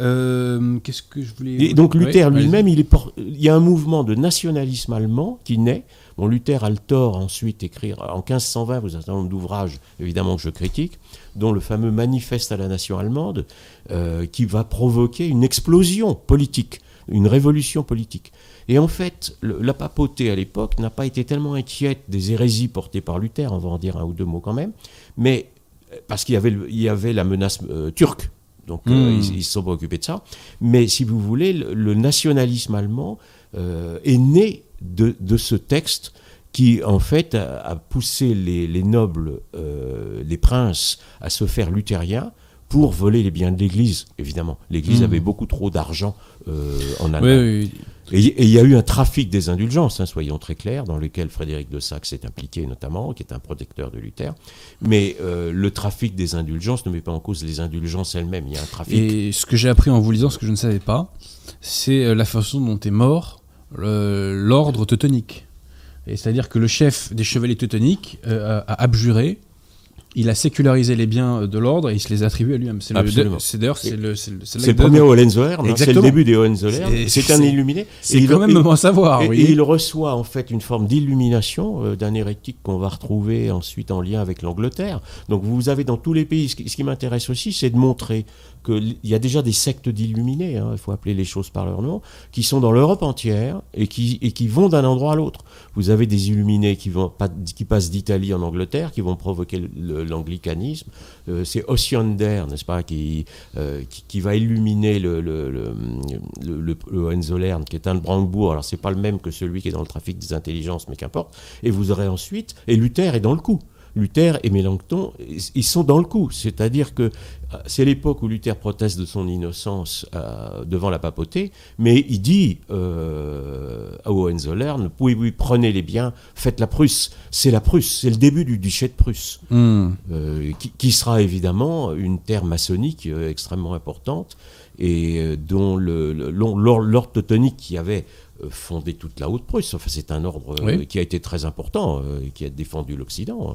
Euh, qu'est-ce que je voulais. Et donc Luther lui-même, il, il, y a un mouvement de nationalisme allemand qui naît. Bon, Luther a le tort ensuite d'écrire en 1520, vous avez un certain nombre d'ouvrages, évidemment que je critique, dont le fameux Manifeste à la nation allemande, euh, qui va provoquer une explosion politique, une révolution politique. Et en fait, la papauté à l'époque n'a pas été tellement inquiète des hérésies portées par Luther, on va en dire un ou deux mots quand même, mais parce qu'il y avait, il y avait la menace euh, turque donc euh, hmm. ils, se sont préoccupés de ça. Mais si vous voulez, le, nationalisme allemand euh, est né de, ce texte qui en fait a, poussé les, nobles, euh, les princes à se faire luthériens pour voler les biens de l'Église, évidemment. L'Église hmm. avait beaucoup trop d'argent en Allemagne. Et il y a eu un trafic des indulgences, hein, soyons très clairs, dans lequel Frédéric de Saxe est impliqué notamment, qui est un protecteur de Luther. Mais euh, le trafic des indulgences ne met pas en cause les indulgences elles-mêmes. Il y a un trafic. Et ce que j'ai appris en vous lisant, ce que je ne savais pas, c'est euh, la façon dont est mort l'ordre teutonique. C'est-à-dire que le chef des chevaliers teutoniques euh, a abjuré il a sécularisé les biens de l'ordre et il se les attribue à lui-même. C'est d'ailleurs c'est le, c'est le, premier Hohenzollern, c'est le début des Hohenzollern. C'est un illuminé. C'est quand même bon à savoir. Et, il reçoit en fait une forme d'illumination euh, d'un hérétique qu'on va retrouver ensuite en lien avec l'Angleterre. Donc vous avez dans tous les pays. Ce qui, m'intéresse aussi, c'est de montrer qu'il y a déjà des sectes d'illuminés. Hein, il faut appeler les choses par leur nom, qui sont dans l'Europe entière et qui vont d'un endroit à l'autre. Vous avez des illuminés qui passent d'Italie en Angleterre, qui vont provoquer l'anglicanisme. Euh, c'est Osiander, n'est-ce pas, qui, euh, qui, va illuminer le, le, le, Hohenzollern, qui est un de Brandebourg. Alors, c'est pas le même que celui qui est dans le trafic des intelligences, mais qu'importe. Et vous aurez ensuite, et Luther est dans le coup. Luther et Mélenchon, ils sont dans le coup. C'est-à-dire que euh, c'est l'époque où Luther proteste de son innocence euh, devant la papauté, mais il dit euh, à Hohenzollern, oui, oui, prenez les biens, faites la Prusse. C'est la Prusse, c'est le début du duché de Prusse, hmm. qui, sera évidemment une terre maçonnique extrêmement importante et dont l'ordre teutonique qui avait euh, fondé toute la Haute-Prusse. Enfin, c'est un ordre euh, qui a été très important, euh, et qui a défendu l'Occident,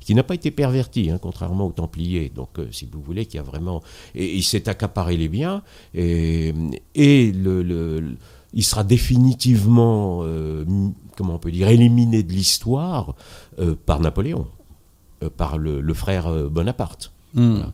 qui n'a pas été perverti, hein, contrairement aux Templiers. Donc, si vous voulez, qui a vraiment. Et, il s'est accaparé les biens, et, et le, il sera définitivement, comment on peut dire, éliminé de l'histoire par Napoléon, par le, frère Bonaparte. Hmm. Euh,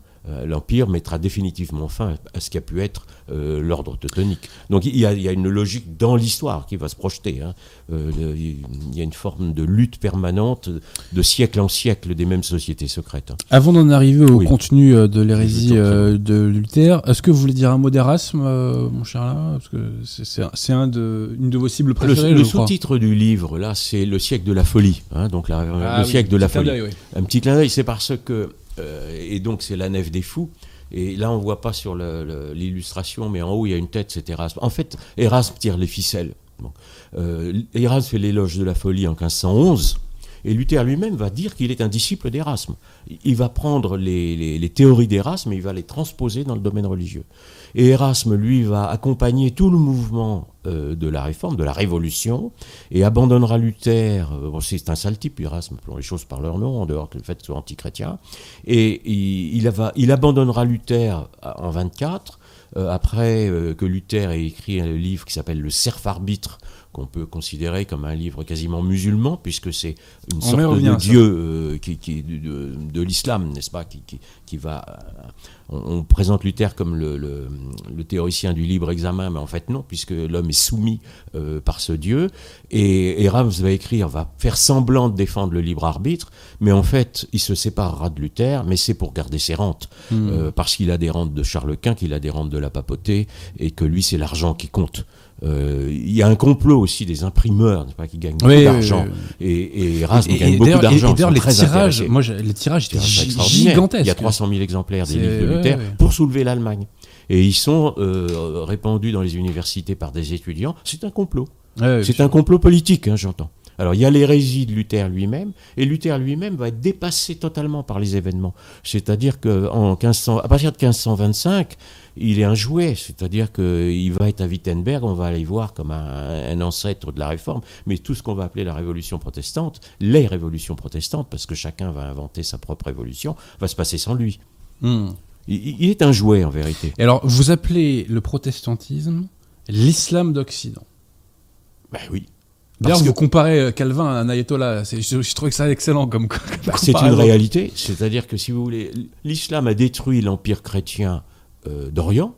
l'Empire mettra définitivement fin à ce qui a pu être euh, l'ordre teutonique. Donc il y, a, une logique dans l'histoire qui va se projeter. Hein. Euh, il y a une forme de lutte permanente de siècle en siècle des mêmes sociétés secrètes. Hein. Avant d'en arriver au contenu de l'hérésie de Luther, est-ce que vous voulez dire un mot d'Erasme, mon cher là Parce que c'est un de, une de vos cibles préférées. Le, sous-titre du livre, là, c'est Le siècle de la folie. Hein, donc la, ah le siècle de la folie. Un petit clin d'œil, c'est parce que euh, et donc c'est la nef des fous. Et là, on voit pas sur l'illustration, mais en haut, il y a une tête, c'est Erasme. En fait, Erasme tire les ficelles. Euh, Erasme fait l'éloge de la folie en 1511. Et Luther lui-même va dire qu'il est un disciple d'Erasme. Il va prendre les, théories d'Erasme et il va les transposer dans le domaine religieux. Et Erasme, lui, va accompagner tout le mouvement euh, de la réforme, de la révolution, et abandonnera Luther. Euh, c'est un sale type, Erasme, les choses par leur nom, en dehors du fait qu'il soit antichrétien. Et il, il abandonnera Luther en 24, euh, après que Luther ait écrit un livre qui s'appelle Le Cerf arbitre qu'on peut considérer comme un livre quasiment musulman, puisque c'est une sorte de Dieu euh, qui, de, de l'islam, n'est-ce pas, qui, qui, va on, présente Luther comme le, théoricien du libre examen, mais en fait non, puisque l'homme est soumis euh, par ce Dieu. Et, et Rams va écrire, va faire semblant de défendre le libre arbitre, mais en fait, il se séparera de Luther, mais c'est pour garder ses rentes, hmm. euh, parce qu'il a des rentes de Charles Quint, qu'il a des rentes de la papauté, et que lui, c'est l'argent qui compte. Euh, il y a un complot aussi des imprimeurs pas, qui gagnent beaucoup d'argent. Et, et gagne beaucoup d'argent. Et, d'ailleurs, les tirages, moi, les tirages étaient gigantesques. Il y a 300 000 exemplaires des livres de Luther pour soulever l'Allemagne. Et ils sont euh, répandus dans les universités par des étudiants. C'est un complot. c'est un complot politique, hein, j'entends. Alors il y a l'hérésie de Luther lui-même, et Luther lui-même va être dépassé totalement par les événements. C'est-à-dire qu'en 1500, à partir de 1525, il est un jouet, c'est-à-dire qu'il va être à Wittenberg, on va aller voir comme un, ancêtre de la réforme, mais tout ce qu'on va appeler la révolution protestante, les révolutions protestantes, parce que chacun va inventer sa propre révolution, va se passer sans lui. Hmm. Il, est un jouet en vérité. alors, vous appelez le protestantisme l'islam d'Occident Ben oui. D'ailleurs, vous comparez euh, Calvin à un ayatollah. Je, je trouve que ça excellent comme. Bah, c'est une réalité. C'est-à-dire que si vous voulez, l'islam a détruit l'empire chrétien euh, d'Orient,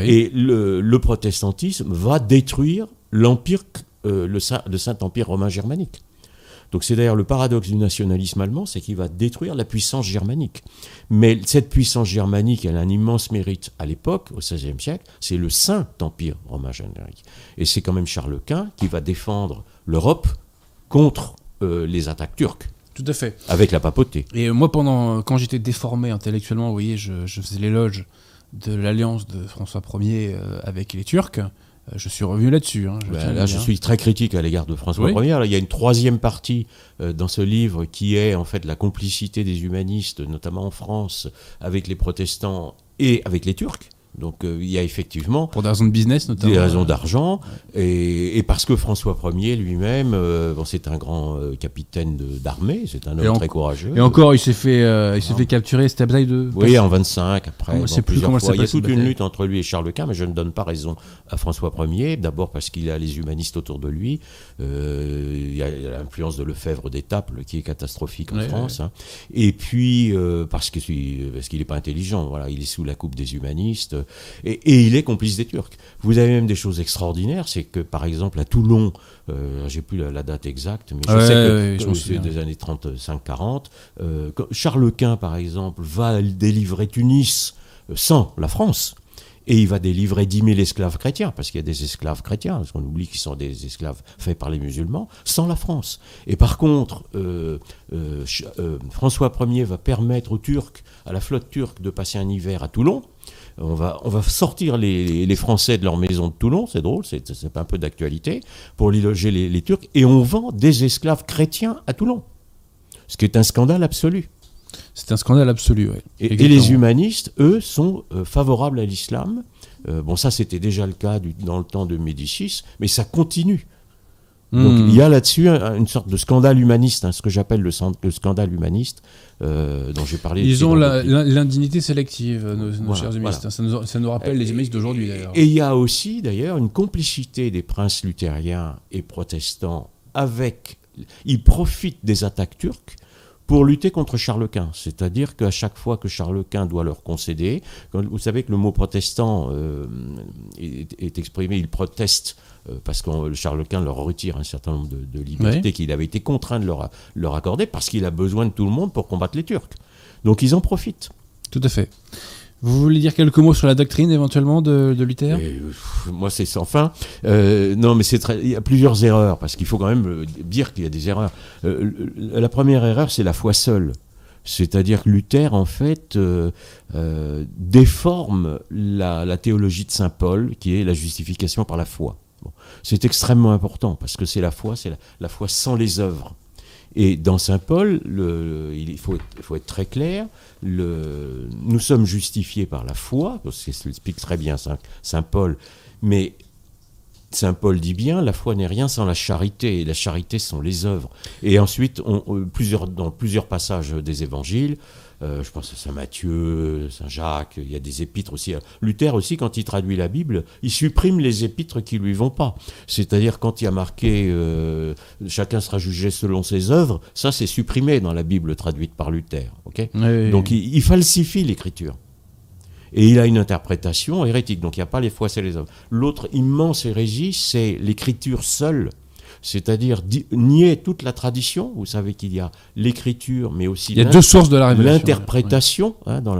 et le, protestantisme va détruire l'empire, euh, le, Saint-Empire romain germanique. Donc c'est d'ailleurs le paradoxe du nationalisme allemand, c'est qu'il va détruire la puissance germanique. Mais cette puissance germanique, elle a un immense mérite à l'époque, au XVIe siècle, c'est le Saint-Empire romain germanique. Et c'est quand même Charles Quint qui va défendre l'Europe contre euh, les attaques turques. Tout à fait. Avec la papauté. Et moi, pendant, quand j'étais déformé intellectuellement, vous voyez, je, je faisais l'éloge de l'alliance de François Ier euh, avec les Turcs. Euh, je suis revenu là-dessus. Hein, ben là, je suis très critique à l'égard de François Ier. il y a une troisième partie euh, dans ce livre qui est en fait la complicité des humanistes, notamment en France, avec les protestants et avec les Turcs. Donc euh, il y a effectivement... Pour des raisons de business notamment. Des raisons d'argent, et, parce que François Ier lui-même, euh, bon, c'est un grand euh, capitaine d'armée, c'est un homme très courageux. Et encore, il s'est fait, il s'est fait capturer, c'était bataille de... Oui, en 25, après, plusieurs fois. Il y a toute une lutte entre lui et Charles Quint, mais je ne donne pas raison à François Ier, d'abord parce qu'il a les humanistes autour de lui, il y a l'influence de Lefebvre d'Étaples qui est catastrophique en France, hein. et puis parce qu'il parce qu'il n'est pas intelligent, voilà, il est sous la coupe des humanistes, et, il est complice des Turcs. Vous avez même des choses extraordinaires, c'est que par exemple à Toulon, euh, j'ai plus la, date exacte, mais je sais que c'est des années 35-40, euh, Charles Quint par exemple va délivrer Tunis sans la France. Et il va délivrer 10 000 esclaves chrétiens, parce qu'il y a des esclaves chrétiens, parce qu'on oublie qu'ils sont des esclaves faits par les musulmans, sans la France. Et par contre, euh, François Ier va permettre aux Turcs, à la flotte turque, de passer un hiver à Toulon, on va, on va sortir les, Français de leur maison de Toulon, c'est drôle, c'est un peu d'actualité, pour y loger les, Turcs, et on vend des esclaves chrétiens à Toulon. Ce qui est un scandale absolu. C'est un scandale absolu, oui. Et, les humanistes, eux, sont euh, favorables à l'islam. Euh, bon, ça, c'était déjà le cas dans le temps de Médicis, mais ça continue. Donc hmm. il y a là-dessus une sorte de scandale humaniste, hein, ce que j'appelle le, scandale humaniste euh, dont j'ai parlé. Ils ont l'indignité sélective, nos, chers humanistes. Ça, nous, rappelle les humanistes d'aujourd'hui d'ailleurs. Et il y a aussi d'ailleurs une complicité des princes luthériens et protestants avec. Ils profitent des attaques turques pour lutter contre Charles Quint. C'est-à-dire qu'à chaque fois que Charles Quint doit leur concéder, vous savez que le mot protestant euh, est, est, exprimé, il proteste parce que Charles Quint leur retire un certain nombre de, libertés qu'il avait été contraint de leur, leur accorder parce qu'il a besoin de tout le monde pour combattre les Turcs. Donc ils en profitent. Tout à fait. Vous voulez dire quelques mots sur la doctrine éventuellement de, de Luther? Euh, Moi, c'est sans fin. Euh, non, mais c'est très, il y a plusieurs erreurs parce qu'il faut quand même dire qu'il y a des erreurs. la première erreur, c'est la foi seule. C'est-à-dire que Luther, en fait, déforme la, la, théologie de Saint Paul, qui est la justification par la foi. C'est extrêmement important parce que c'est la foi, c'est la, foi sans les œuvres. Et dans Saint Paul, il faut être, très clair, nous sommes justifiés par la foi, ce qui explique très bien Saint, Paul, mais Saint Paul dit bien, la foi n'est rien sans la charité, et la charité sont les œuvres. Et ensuite, dans plusieurs passages des évangiles, euh, je pense à Saint Matthieu, Saint Jacques, il y a des épîtres aussi. Luther aussi, quand il traduit la Bible, il supprime les épîtres qui lui vont pas. C'est-à-dire quand il y a marqué euh, chacun sera jugé selon ses œuvres, ça c'est supprimé dans la Bible traduite par Luther. Donc il, falsifie l'écriture. Et il a une interprétation hérétique. Donc il n'y a pas les fois, c'est les hommes. L'autre immense hérésie, c'est l'écriture seule c'est-à-dire nier toute la tradition. Vous savez qu'il y a l'écriture, mais aussi il y a deux sources de la L'interprétation, hein, dans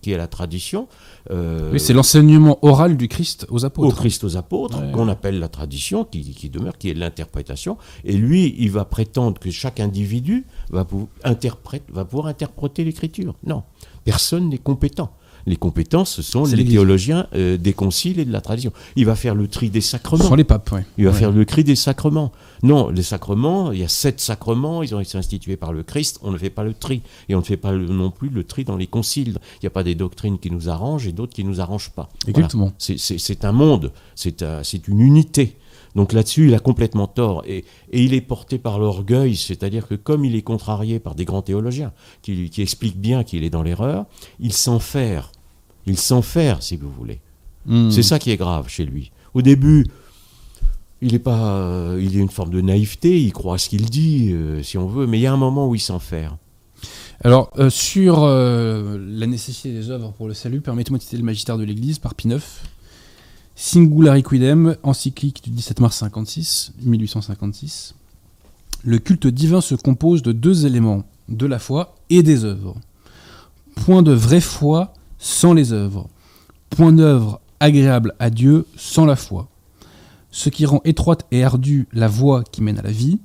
qui est la tradition. Euh, oui, c'est l'enseignement oral du Christ aux apôtres. Au Christ aux apôtres, qu'on appelle la tradition, qui, demeure, qui est l'interprétation. Et lui, il va prétendre que chaque individu va, pouvoir, va pouvoir interpréter l'écriture. Non, personne n'est compétent. Les compétences, ce sont les théologiens euh, des conciles et de la tradition. Il va faire le tri des sacrements. Ce sont les papes, oui. Il va faire le tri des sacrements. Non, les sacrements, il y a sept sacrements, ils ont été institués par le Christ, on ne fait pas le tri. Et on ne fait pas non plus le tri dans les conciles. Il n'y a pas des doctrines qui nous arrangent et d'autres qui ne nous arrangent pas. Exactement. C'est un monde, c'est une unité. Donc là-dessus, il a complètement tort. Et, il est porté par l'orgueil, c'est-à-dire que comme il est contrarié par des grands théologiens qui, qui expliquent bien qu'il est dans l'erreur, il s'enferre. Il s'enferre, si vous voulez. Hmm. C'est ça qui est grave chez lui. Au début, il est pas, euh, il a une forme de naïveté, il croit ce qu'il dit, euh, si on veut, mais il y a un moment où il s'enferre. Alors, euh, sur la nécessité des œuvres pour le salut, permettez-moi de citer le magistère de l'Église par Pie IX. Singulari Quidem, encyclique du 17 mars 56, 1856. Le culte divin se compose de deux éléments, de la foi et des œuvres. Point de vraie foi sans les œuvres. Point d'œuvre agréable à Dieu sans la foi. Ce qui rend étroite et ardue la voie qui mène à la vie,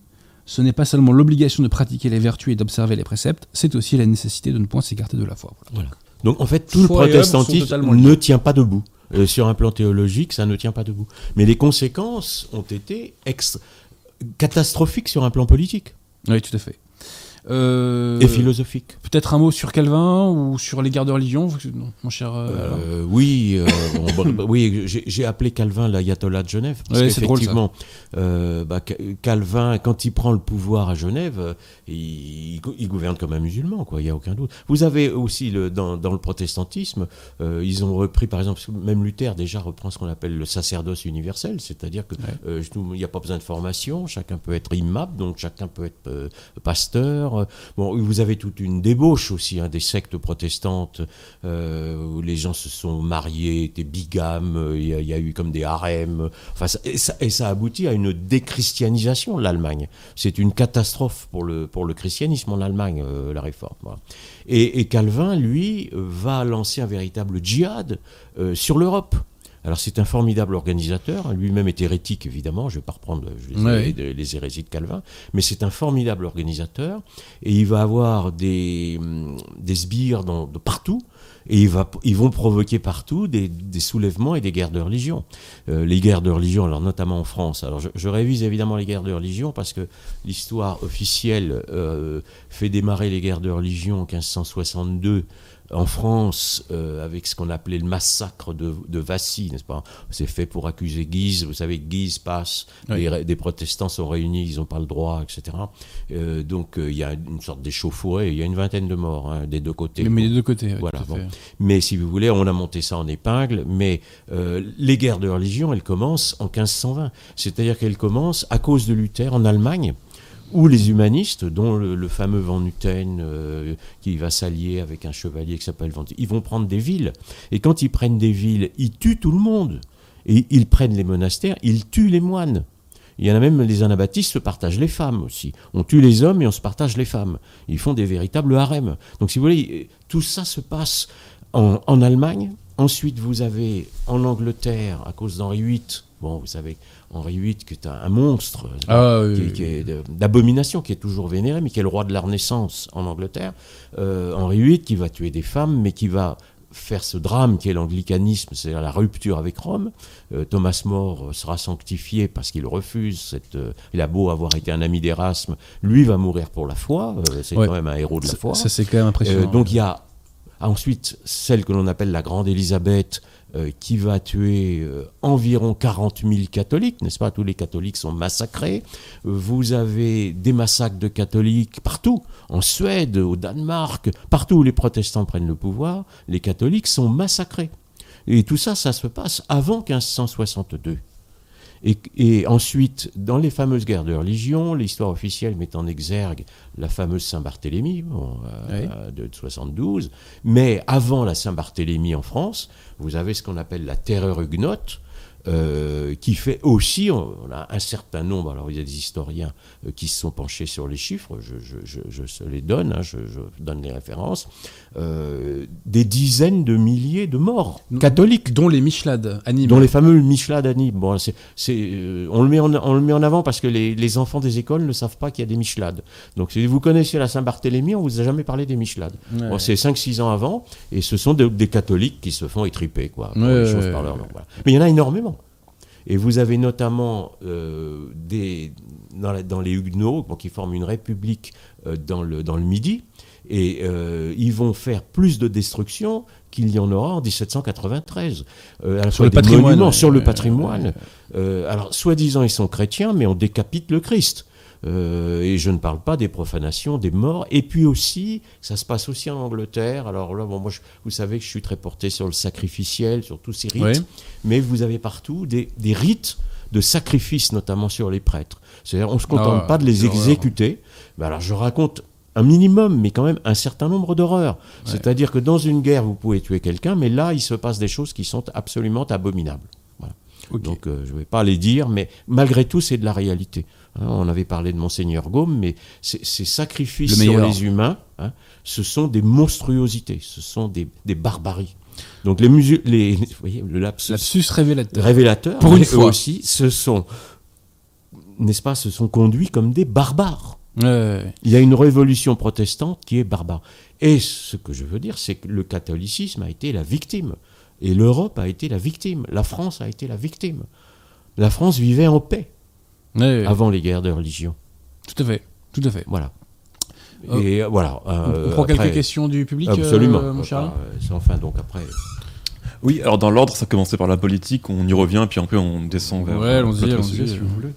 ce n'est pas seulement l'obligation de pratiquer les vertus et d'observer les préceptes, c'est aussi la nécessité de ne point s'écarter de la foi. Voilà. Donc en fait, tout le protestantisme ne tient pas debout. Euh, sur un plan théologique, ça ne tient pas debout. Mais les conséquences ont été catastrophiques sur un plan politique. Oui, tout à fait. Euh, et philosophique. Peut-être un mot sur Calvin ou sur les guerres de religion, mon cher. Euh, euh, oui, oui, j'ai appelé Calvin l'ayatollah de Genève. Parce qu'effectivement, bah, Calvin, quand il prend le pouvoir à Genève, il, gouverne comme un musulman, quoi. Il n'y a aucun doute. Vous avez aussi le, dans, dans, le protestantisme, ils ont repris, par exemple, même Luther déjà reprend ce qu'on appelle le sacerdoce universel, c'est-à-dire que il n'y a pas besoin de formation, chacun peut être imam, donc chacun peut être pasteur euh, bon, vous avez toute une débauche aussi hein, des sectes protestantes euh, où les gens se sont mariés, étaient bigames, il y, a eu comme des harems. Enfin, et, ça, aboutit à une déchristianisation de l'Allemagne. C'est une catastrophe pour le, pour le christianisme en Allemagne, euh, la réforme. Et, Calvin, lui, va lancer un véritable djihad sur l'Europe. Alors c'est un formidable organisateur, lui-même est hérétique évidemment, je ne vais pas reprendre les, hérésies de Calvin, mais c'est un formidable organisateur. Et il va avoir des, hum, des sbires de partout. Et il va, ils vont provoquer partout des, soulèvements et des guerres de religion. Euh, les guerres de religion, alors notamment en France. Alors je, révise évidemment les guerres de religion parce que l'histoire officielle euh, fait démarrer les guerres de religion en 1562 en France, euh, avec ce qu'on appelait le massacre de, de Vassy, n'est-ce pas? C'est fait pour accuser Guise. Vous savez Guise passe, des protestants sont réunis, ils n'ont pas le droit, etc. Euh, donc euh, il y a une sorte d'échauffourée, il y a une vingtaine de morts hein, des deux côtés. Mais, des deux côtés, voilà. Mais si vous voulez, on a monté ça en épingle, mais les guerres de religion, elles commencent en 1520. C'est-à-dire qu'elles commencent à cause de Luther en Allemagne ou les humanistes, dont le, fameux Van Nutten, euh, qui va s'allier avec un chevalier qui s'appelle Van ils vont prendre des villes. Et quand ils prennent des villes, ils tuent tout le monde. Et ils prennent les monastères, ils tuent les moines. Il y en a même, les anabaptistes se partagent les femmes aussi. On tue les hommes et on se partage les femmes. Ils font des véritables harems. Donc si vous voulez, tout ça se passe en, en Allemagne. Ensuite, vous avez en Angleterre, à cause d'Henri VIII, bon, vous savez, Henri VIII, qui est un, monstre ah, d'abomination, qui est toujours vénéré, mais qui est le roi de la Renaissance en Angleterre. Euh, Henri VIII qui va tuer des femmes, mais qui va faire ce drame qui est l'anglicanisme, c'est-à-dire la rupture avec Rome. Euh, Thomas More sera sanctifié parce qu'il refuse cette. Euh, il a beau avoir été un ami d'Erasme, lui va mourir pour la foi. c'est quand même un héros de la foi. Ça, c'est quand même impressionnant. donc il y a ensuite celle que l'on appelle la Grande Élisabeth, euh, qui va tuer euh, environ 40 000 catholiques, n'est-ce pas? Tous les catholiques sont massacrés. Vous avez des massacres de catholiques partout, en Suède, au Danemark, partout où les protestants prennent le pouvoir, les catholiques sont massacrés. Et tout ça, ça se passe avant 1562. Et, ensuite, dans les fameuses guerres de religion, l'histoire officielle met en exergue la fameuse Saint-Barthélemy euh, de 72. Mais avant la Saint-Barthélemy en France, vous avez ce qu'on appelle la terreur huguenote, euh, qui fait aussi, on, a un certain nombre, alors il y a des historiens euh, qui se sont penchés sur les chiffres, je, je, je, je les donne, hein, je, donne les références, euh, des dizaines de milliers de morts catholiques. Dont les Michelades Dont les fameux Michelades Bon, c'est, on, le met en, on le met en avant parce que les, les enfants des écoles ne savent pas qu'il y a des Michelades. Donc si vous connaissez la Saint-Barthélemy, on vous a jamais parlé des Michelades. c'est 5-6 ans avant, et ce sont des, catholiques qui se font étriper, quoi. Mais il y en a énormément. Et vous avez notamment euh, des, dans, les Huguenots, qui forment une république euh, dans, le, dans le Midi, et euh, ils vont faire plus de destruction qu'il y en aura en 1793. sur, le patrimoine, sur le patrimoine. alors, soi-disant, ils sont chrétiens, mais on décapite le Christ. Euh, et je ne parle pas des profanations, des morts. Et puis aussi, ça se passe aussi en Angleterre. Alors là, bon, moi, vous savez que je suis très porté sur le sacrificiel, sur tous ces rites. Mais vous avez partout des, rites de sacrifice, notamment sur les prêtres. C'est-à-dire, on ne se contente ah, pas de les exécuter. Ben alors, je raconte un minimum, mais quand même un certain nombre d'horreurs. C'est-à-dire que dans une guerre, vous pouvez tuer quelqu'un, mais là, il se passe des choses qui sont absolument abominables. Donc, euh, je ne vais pas les dire, mais malgré tout, c'est de la réalité. Hein, on avait parlé de Monseigneur Gaume, mais ces sacrifices sur les humains, hein, ce sont des monstruosités, ce sont des, barbaries. Donc les, les vous voyez, le lapsus, révélateur. révélateur, pour une fois aussi, ce sont, n'est-ce pas, se sont conduits comme des barbares. Il y a une révolution protestante qui est barbare. Et ce que je veux dire, c'est que le catholicisme a été la victime. Et l'Europe a été la victime. La France a été la victime. La France vivait en paix avant les guerres de religion. Tout à fait, tout à fait. Voilà. Euh, et voilà. on prend quelques questions du public, absolument, euh, mon cher. C'est enfin donc après. Oui, alors dans l'ordre, ça commençait par la politique, on y revient, puis un peu on descend vers. Ouais, on sujet, si vous voulez.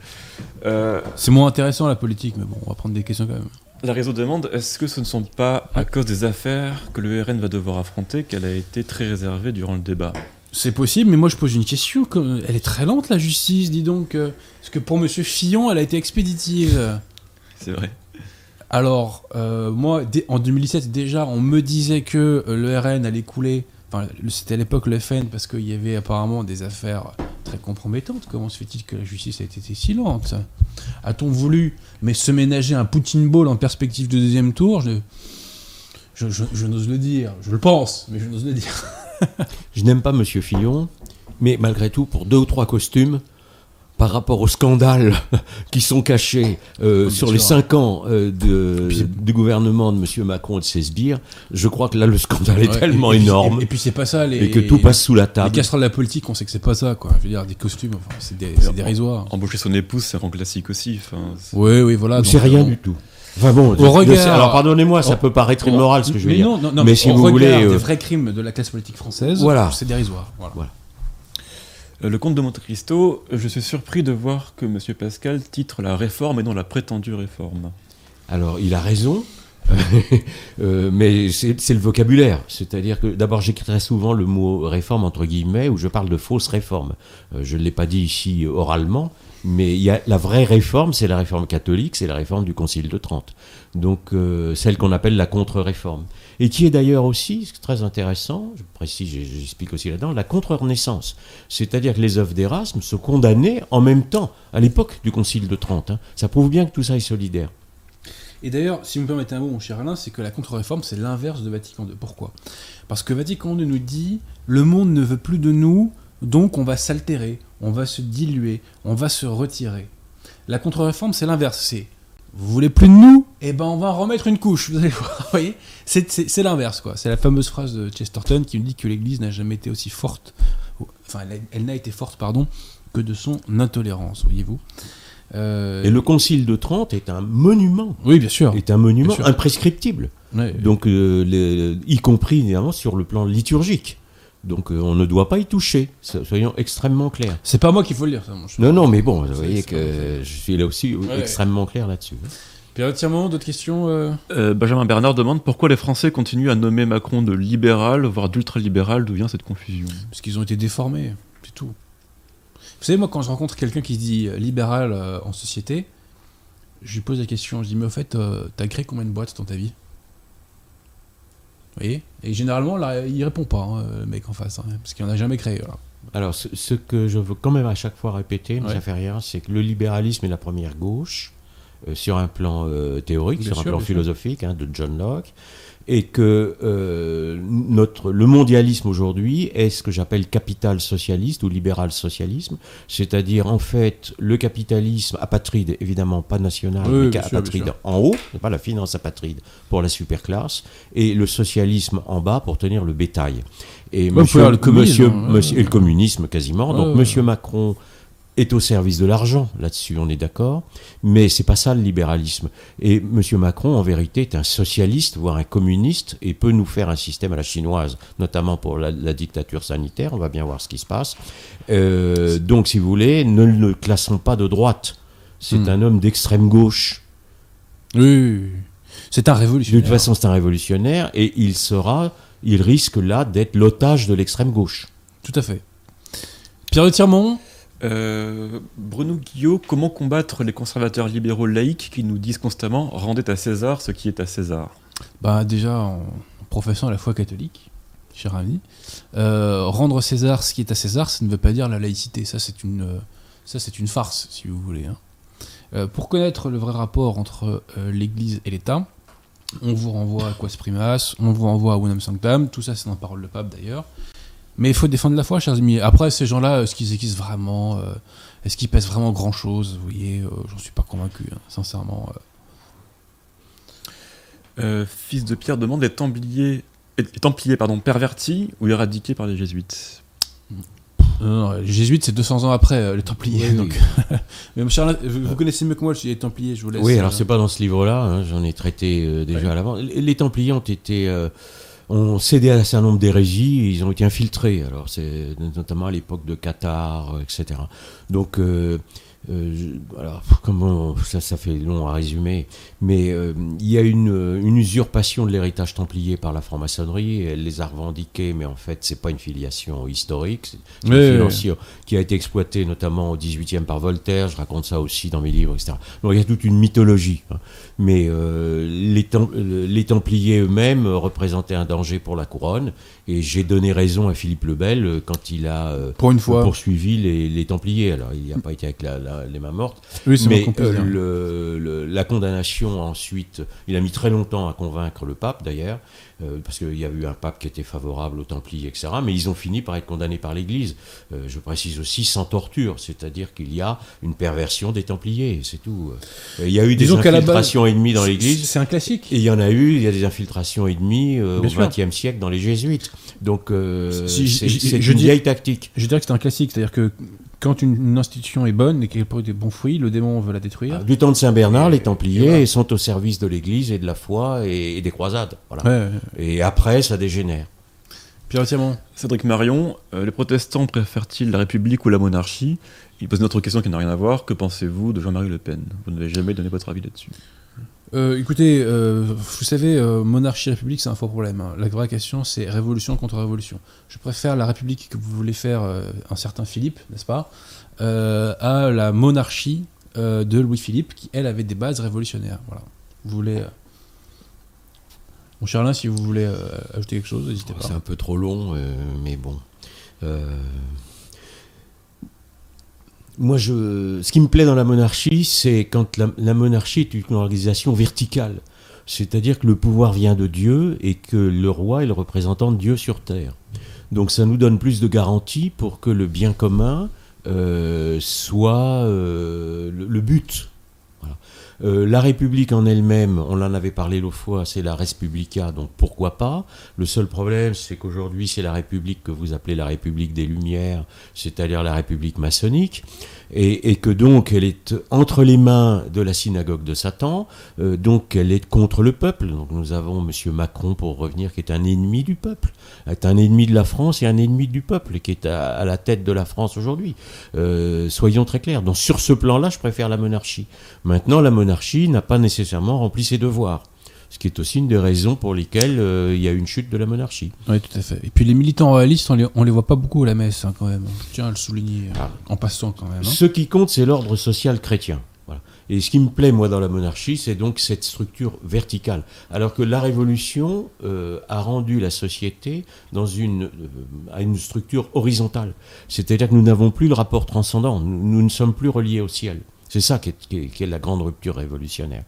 Euh, c'est moins intéressant la politique, mais bon, on va prendre des questions quand même. La réseau demande est-ce que ce ne sont pas à cause des affaires que le RN va devoir affronter qu'elle a été très réservée durant le débat? C'est possible, mais moi je pose une question. Elle est très lente la justice, dis donc. Euh, parce que pour Monsieur Fillon, elle a été expéditive. C'est vrai. Alors, euh, moi, en 2017, déjà, on me disait que euh, le RN allait couler. Enfin, c'était à l'époque le FN parce qu'il y avait apparemment des affaires très compromettantes. Comment se fait-il que la justice a été si lente A-t-on voulu mais se ménager un Poutine Ball en perspective de deuxième tour? Je, je n'ose le dire. Je le pense, mais je n'ose le dire. je n'aime pas Monsieur Fillon, mais malgré tout, pour deux ou trois costumes, par rapport aux scandales qui sont cachés euh, sur les cinq ans euh, de, du gouvernement de M. Macron et de ses sbires, je crois que là le scandale est tellement énorme. Et, puis c'est pas ça. Les, et que tout passe sous la table. Les casseroles de la politique, on sait que c'est pas ça, quoi. Je veux dire, des costumes, enfin, c'est des, dérisoires. Embaucher son épouse, c'est un classique aussi. oui, oui, voilà. C'est rien du tout. Enfin bon, alors pardonnez-moi, ça peut paraître immoral ce que je veux dire. Non, non, mais si vous voulez, des euh, vrais crimes de la classe politique française, voilà. c'est dérisoire. Voilà. Euh, le comte de Monte Cristo, je suis surpris de voir que M. Pascal titre la réforme et non la prétendue réforme. Alors, il a raison, euh, mais c'est le vocabulaire. C'est-à-dire que d'abord, j'écris très souvent le mot réforme entre guillemets, où je parle de fausse réforme. je ne l'ai pas dit ici oralement, mais il y a, la vraie réforme, c'est la réforme catholique, c'est la réforme du Concile de Trente. Donc euh, celle qu'on appelle la contre-réforme. Et qui est d'ailleurs aussi, très intéressant, je précise, j'explique aussi là-dedans, la contre-renaissance. C'est-à-dire que les œuvres d'Erasme se condamnaient en même temps, à l'époque du Concile de Trente. Hein. Ça prouve bien que tout ça est solidaire. Et d'ailleurs, si vous me permettez un mot, mon cher Alain, c'est que la contre-réforme, c'est l'inverse de Vatican II. Pourquoi? Parce que Vatican II nous dit le monde ne veut plus de nous, donc on va s'altérer, on va se diluer, on va se retirer. La contre-réforme, c'est l'inverse. C'est vous voulez plus de nous? Eh ben on va en remettre une couche. Vous allez voir. Vous voyez? C'est l'inverse, quoi. C'est la fameuse phrase de Chesterton qui nous dit que l'Église n'a jamais été aussi forte, enfin elle, n'a été forte, pardon, que de son intolérance. Voyez-vous euh, Et le Concile de Trente est un monument. Oui, bien sûr. Est un monument imprescriptible. Donc, euh, y compris évidemment sur le plan liturgique. Donc euh, on ne doit pas y toucher, soyons extrêmement clairs. C'est pas moi qui faut le dire, ça. non, non, mais bon, vous voyez que je suis là aussi extrêmement clair là-dessus. Pierre entièrement, d'autres questions euh euh, Benjamin Bernard demande pourquoi les Français continuent à nommer Macron de libéral, voire d'ultralibéral, d'où vient cette confusion? Parce qu'ils ont été déformés, c'est tout. Vous savez, moi, quand je rencontre quelqu'un qui se dit libéral en société, je lui pose la question, je dis, mais au fait, t'as créé combien de boîtes dans ta vie? Voyez Et généralement, là, il répond pas, hein, le mec en face, hein, parce qu'il n'en a jamais créé. Alors, ce, que je veux quand même à chaque fois répéter, mais ça fait rien, c'est que le libéralisme est la première gauche, sur un plan théorique, sur un plan philosophique, hein, de John Locke et que euh, notre, le mondialisme aujourd'hui est ce que j'appelle capital socialiste ou libéral socialisme, c'est-à-dire en fait le capitalisme apatride, évidemment pas national, mais apatride en haut, pas la finance apatride pour la superclasse, et le socialisme en bas pour tenir le bétail. Et, monsieur, le communisme, hein, et le communisme quasiment. Donc monsieur Macron est au service de l'argent, là-dessus on est d'accord, mais c'est pas ça le libéralisme. Et M. Macron, en vérité, est un socialiste, voire un communiste, et peut nous faire un système à la chinoise, notamment pour la, dictature sanitaire, on va bien voir ce qui se passe. Euh, donc, si vous voulez, ne le classons pas de droite. C'est hmm. un homme d'extrême gauche. Oui, c'est un révolutionnaire. De toute façon, c'est un révolutionnaire, et il sera, il risque là d'être l'otage de l'extrême gauche. Tout à fait. Pierre de Tirmont? Euh, Bruno Guillot, comment combattre les conservateurs libéraux laïcs qui nous disent constamment rendez à César ce qui est à César? Bah déjà en professant la foi catholique, cher ami, euh, rendre César ce qui est à César, ça ne veut pas dire la laïcité. Ça c'est une, ça c'est une farce si vous voulez. Hein. Euh, pour connaître le vrai rapport entre l'Église et l'État, on vous renvoie à Quas Primas, on vous renvoie à Unam Sanctam, tout ça c'est dans Parole de Pape d'ailleurs. Mais il faut défendre la foi, chers amis. Après, ces gens-là, est-ce qu'ils existent vraiment euh, Est-ce qu'ils pèsent vraiment grand-chose Vous voyez, euh, j'en suis pas convaincu, hein, sincèrement. Euh. fils de Pierre demande les Templiers, templiers pardon, pervertis ou éradiqués par les Jésuites? Les Jésuites, c'est 200 ans après les Templiers. donc... Mais vous, connaissez mieux que moi les Templiers, je vous laisse. Oui, alors c'est pas dans ce livre-là, hein, j'en ai traité déjà à l'avant. Les Templiers ont été ont cédé à un certain nombre d'hérésies ils ont été infiltrés. Alors, c'est notamment à l'époque de Qatar, etc. Donc, euh, euh, alors, comment ça, ça fait long à résumer, mais euh, il y a une, une usurpation de l'héritage templier par la franc-maçonnerie. Elle les a revendiqués, mais en fait, c'est pas une filiation historique. C'est une filiation qui a été exploitée notamment au 18e par Voltaire. Je raconte ça aussi dans mes livres, etc. Donc, il y a toute une mythologie. Hein. Mais euh, les, les Templiers eux-mêmes représentaient un danger pour la couronne. Et j'ai donné raison à Philippe le Bel euh, quand il a euh, poursuivi les, Templiers. Alors, il n'a pas été avec les mains mortes. Oui, mais euh, la condamnation ensuite, il a mis très longtemps à convaincre le pape d'ailleurs. Euh, parce qu'il y a eu un pape qui était favorable aux Templiers, etc. Mais ils ont fini par être condamnés par l'Église. Euh, je précise aussi sans torture, c'est-à-dire qu'il y a une perversion des Templiers, c'est tout. Euh, il y a eu des infiltrations ennemies dans l'Église. C'est un classique. Et il y en a eu, il y a des infiltrations ennemies au XXe siècle dans les Jésuites. Donc c'est une vieille tactique. Je dirais que c'est un classique, c'est-à-dire que quand une, institution est bonne et qu'elle produit des bons fruits, le démon veut la détruire. Ah, du temps de Saint Bernard, les Templiers sont au service de l'Église et de la foi et, des croisades. Voilà. Et après, ça dégénère. Pierre Cédric Marion, euh, les protestants préfèrent-ils la République ou la monarchie? Il pose une autre question qui n'a rien à voir. Que pensez-vous de Jean-Marie Le Pen? Vous n'avez jamais donné votre avis là-dessus? Euh, écoutez, euh, vous savez, euh, monarchie république, c'est un faux problème. Hein. La vraie question, c'est révolution contre révolution. Je préfère la république que vous voulez faire, un certain Philippe, n'est-ce pas, à la monarchie de Louis-Philippe, qui, elle, avait des bases révolutionnaires. Voilà. Vous voulez. Mon cher Alain, si vous voulez ajouter quelque chose, n'hésitez pas. C'est un peu trop long, mais bon moi, je, ce qui me plaît dans la monarchie, c'est quand la, monarchie est une organisation verticale. C'est-à-dire que le pouvoir vient de Dieu et que le roi est le représentant de Dieu sur terre. Donc ça nous donne plus de garanties pour que le bien commun euh, soit euh, le, but. Euh, la République en elle-même, on en avait parlé l'autre fois, c'est la Respublica, donc pourquoi pas. Le seul problème, c'est qu'aujourd'hui, c'est la République que vous appelez la République des Lumières, c'est-à-dire la République maçonnique et, que donc elle est entre les mains de la synagogue de Satan, euh, donc elle est contre le peuple. Donc nous avons M. Macron, pour revenir, qui est un ennemi du peuple, est un ennemi de la France et un ennemi du peuple, qui est à, la tête de la France aujourd'hui. Euh, soyons très clairs. Donc sur ce plan-là, je préfère la monarchie. Maintenant, la monarchie n'a pas nécessairement rempli ses devoirs. Ce qui est aussi une des raisons pour lesquelles euh, il y a une chute de la monarchie. Oui, tout à fait. Et puis les militants royalistes, on les, les voit pas beaucoup à la messe, hein, quand même. Je tiens à le souligner ah. en passant quand même. Hein. Ce qui compte, c'est l'ordre social chrétien. Et ce qui me plaît, moi, dans la monarchie, c'est donc cette structure verticale. Alors que la Révolution euh, a rendu la société dans une, euh, à une structure horizontale. C'est-à-dire que nous n'avons plus le rapport transcendant, nous, ne sommes plus reliés au ciel. C'est ça qui est, la grande rupture révolutionnaire.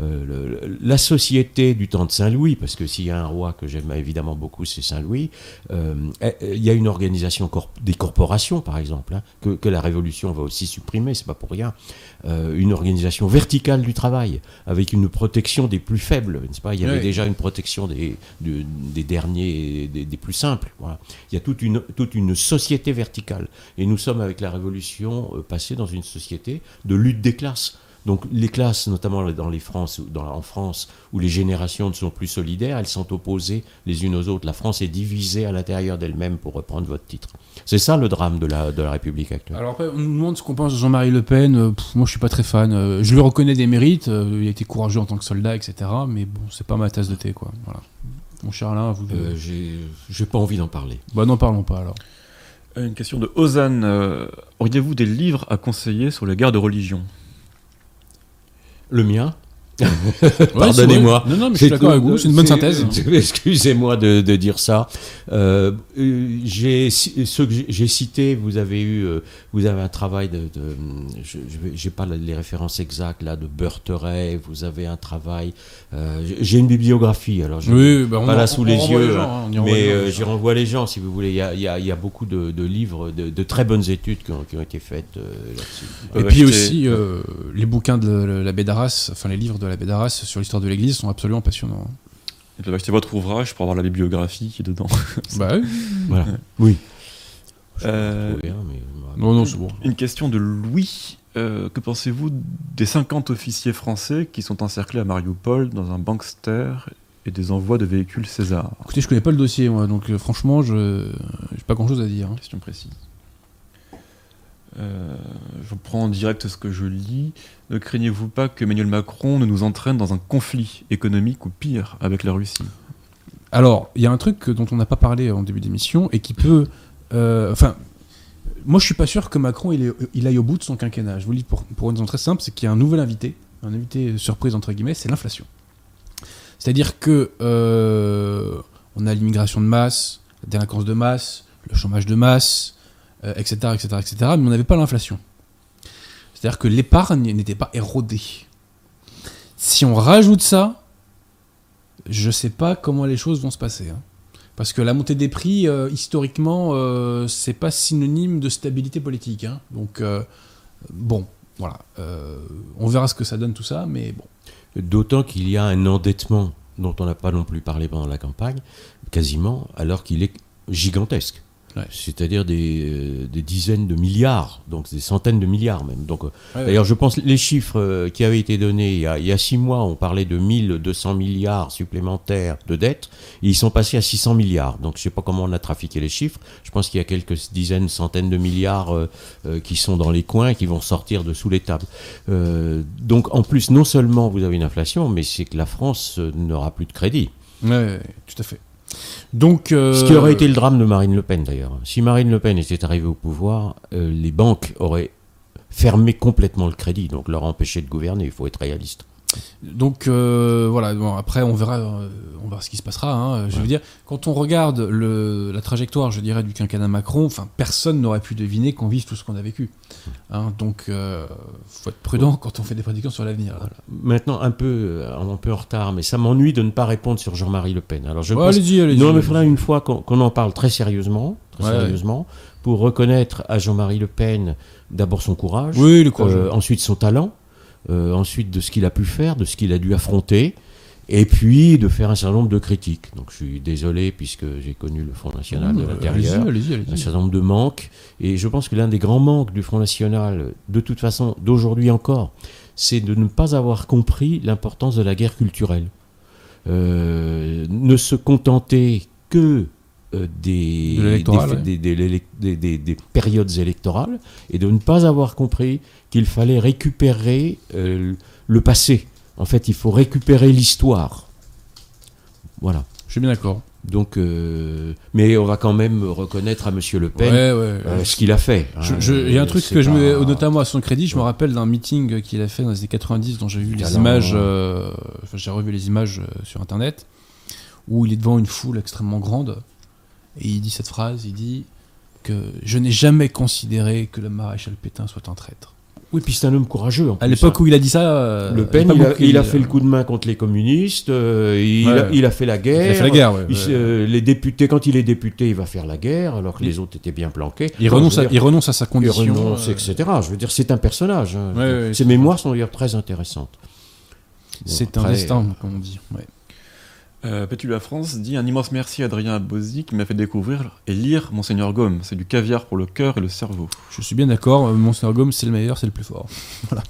Euh, la société du temps de Saint-Louis, parce que s'il y a un roi que j'aime évidemment beaucoup, c'est Saint-Louis, euh, il y a une organisation des corporations, par exemple, hein, que, la Révolution va aussi supprimer, c'est pas pour rien, euh, une organisation verticale du travail, avec une protection des plus faibles, n'est-ce pas? Il y avait déjà une protection des, des derniers, des, des, plus simples. Voilà. Il y a toute une, toute une société verticale. Et nous sommes, avec la Révolution, passés dans une société de lutte des classes. Donc les classes, notamment dans les France, dans, en France, où les générations ne sont plus solidaires, elles sont opposées les unes aux autres. La France est divisée à l'intérieur d'elle-même, pour reprendre votre titre. C'est ça le drame de la, de la République actuelle. Alors après, on nous demande ce qu'on pense de Jean-Marie Le Pen. Euh, moi, je suis pas très fan. Euh, je lui reconnais des mérites. Euh, il a été courageux en tant que soldat, etc. Mais bon, c'est pas ma tasse de thé, quoi. Voilà. Mon cher Alain, vous. J'ai pas envie d'en parler. Bah, n'en parlons pas alors. Une question de Ozan. Auriez-vous des livres à conseiller sur les guerres de religion? Le mien. Pardonnez-moi. non, non, mais je suis d'accord avec vous, c'est une bonne synthèse. Excusez-moi de, dire ça. Euh, j'ai ce que j'ai cité, vous avez eu, euh, vous avez un travail de, je n'ai pas les références exactes là de Burteret, vous avez un travail. Euh, j'ai une bibliographie, alors je oui, bah, pas là sous les yeux, hein, mais j'y renvoie les gens si vous voulez. Il y a, il y a, beaucoup de, livres, de, très bonnes études qui ont, qui ont été faites là-dessus. Et puis aussi les bouquins de la Bédaras, enfin les livres de la Bédaras sur l'histoire de l'Église sont absolument passionnants. Et puis acheter votre ouvrage pour avoir la bibliographie qui est dedans. bah oui. voilà. Oui. Euh, non, non, c'est bon. Une question de Louis. Euh, que pensez-vous des 50 officiers français qui sont encerclés à Mariupol dans un bankster et des envois de véhicules César? Écoutez, je connais pas le dossier, moi, donc euh, franchement, je n'ai pas grand-chose à dire. Hein. Question précise. Euh, je prends en direct ce que je lis. Ne craignez-vous pas que Emmanuel Macron ne nous entraîne dans un conflit économique ou pire avec la Russie? Alors, il y a un truc dont on n'a pas parlé en début d'émission et qui peut. Euh, enfin, moi je suis pas sûr que Macron il, il, aille au bout de son quinquennat. Je vous le dis pour, pour une raison très simple c'est qu'il y a un nouvel invité, un invité surprise entre guillemets, c'est l'inflation. C'est-à-dire que euh, on a l'immigration de masse, la délinquance de masse, le chômage de masse, etc., etc., etc., mais on n'avait pas l'inflation. C'est-à-dire que l'épargne n'était pas érodée. Si on rajoute ça, je ne sais pas comment les choses vont se passer. Hein. Parce que la montée des prix, euh, historiquement, euh, c'est pas synonyme de stabilité politique. Hein. Donc, euh, bon, voilà. on verra ce que ça donne tout ça, mais bon. D'autant qu'il y a un endettement dont on n'a pas non plus parlé pendant la campagne, quasiment, alors qu'il est gigantesque. C'est-à-dire des, des, dizaines de milliards, donc des centaines de milliards même. Donc, euh, D'ailleurs, je pense les chiffres euh, qui avaient été donnés il y, a, il y, a, six mois, on parlait de 1200 milliards supplémentaires de dettes, ils sont passés à 600 milliards. Donc je ne sais pas comment on a trafiqué les chiffres. Je pense qu'il y a quelques dizaines, centaines de milliards euh, qui sont dans les coins et qui vont sortir de sous les tables. donc en plus, non seulement vous avez une inflation, mais c'est que la France n'aura plus de crédit. Oui, tout à fait. Donc, euh, Ce qui aurait été le drame de Marine Le Pen d'ailleurs. Si Marine Le Pen était arrivée au pouvoir, euh, les banques auraient fermé complètement le crédit, donc leur empêché de gouverner, il faut être réaliste. Donc euh, voilà, bon, après on verra, euh, on verra ce qui se passera. Hein. Je veux dire, quand on regarde le, la trajectoire, je dirais, du quinquennat Macron, enfin personne n'aurait pu deviner qu'on vive tout ce qu'on a vécu. Hein. donc euh, faut être prudent quand on fait des prédictions sur l'avenir. Maintenant un peu, un peu en retard, mais ça m'ennuie de ne pas répondre sur Jean-Marie Le Pen. Alors je allez-y, allez-y. Non, mais il faudra une fois qu'on en parle très sérieusement, très sérieusement, pour reconnaître à Jean-Marie Le Pen d'abord son courage, oui, le courage. ensuite son talent. Euh, ensuite de ce qu'il a pu faire, de ce qu'il a dû affronter, et puis de faire un certain nombre de critiques. Donc je suis désolé puisque j'ai connu le Front National de l'intérieur, un certain nombre de manques, et je pense que l'un des grands manques du Front National, de toute façon, d'aujourd'hui encore, c'est de ne pas avoir compris l'importance de la guerre culturelle. Euh, ne se contenter que des, des, périodes électorales et de ne pas avoir compris qu'il fallait récupérer euh, le passé. En fait, il faut récupérer l'histoire. Voilà. Je suis bien d'accord. Donc, euh, mais on va quand même reconnaître à Monsieur Le Pen euh, ce qu'il a fait. Il y a un truc que je mets notamment à son crédit. Je me rappelle d'un meeting qu'il a fait dans les années 90, dont j'ai vu les images. Euh, j'ai revu les images sur Internet, où il est devant une foule extrêmement grande et il dit cette phrase. Il dit que je n'ai jamais considéré que le maréchal Pétain soit un traître. Oui, puis c'est un homme courageux. à l'époque hein. où il a dit ça, euh, Le Pen, il, a, fait le coup de main contre les communistes. Euh, il, a, fait la guerre. Il a fait la guerre. Euh, les députés, quand il est député, il va faire la guerre, alors que les autres étaient bien planqués. Il, renonce, à, il renonce à sa condition. Il renonce, etc. Je veux dire, c'est un personnage. Hein. Ses mémoires sont d'ailleurs très intéressantes. c'est un destin, comme on dit. Euh, Petit la France dit un immense merci à Adrien Abosi qui m'a fait découvrir et lire Monseigneur Gaume. C'est du caviar pour le cœur et le cerveau. Je suis bien d'accord, euh, Monseigneur Gaume c'est le meilleur, c'est le plus fort. voilà.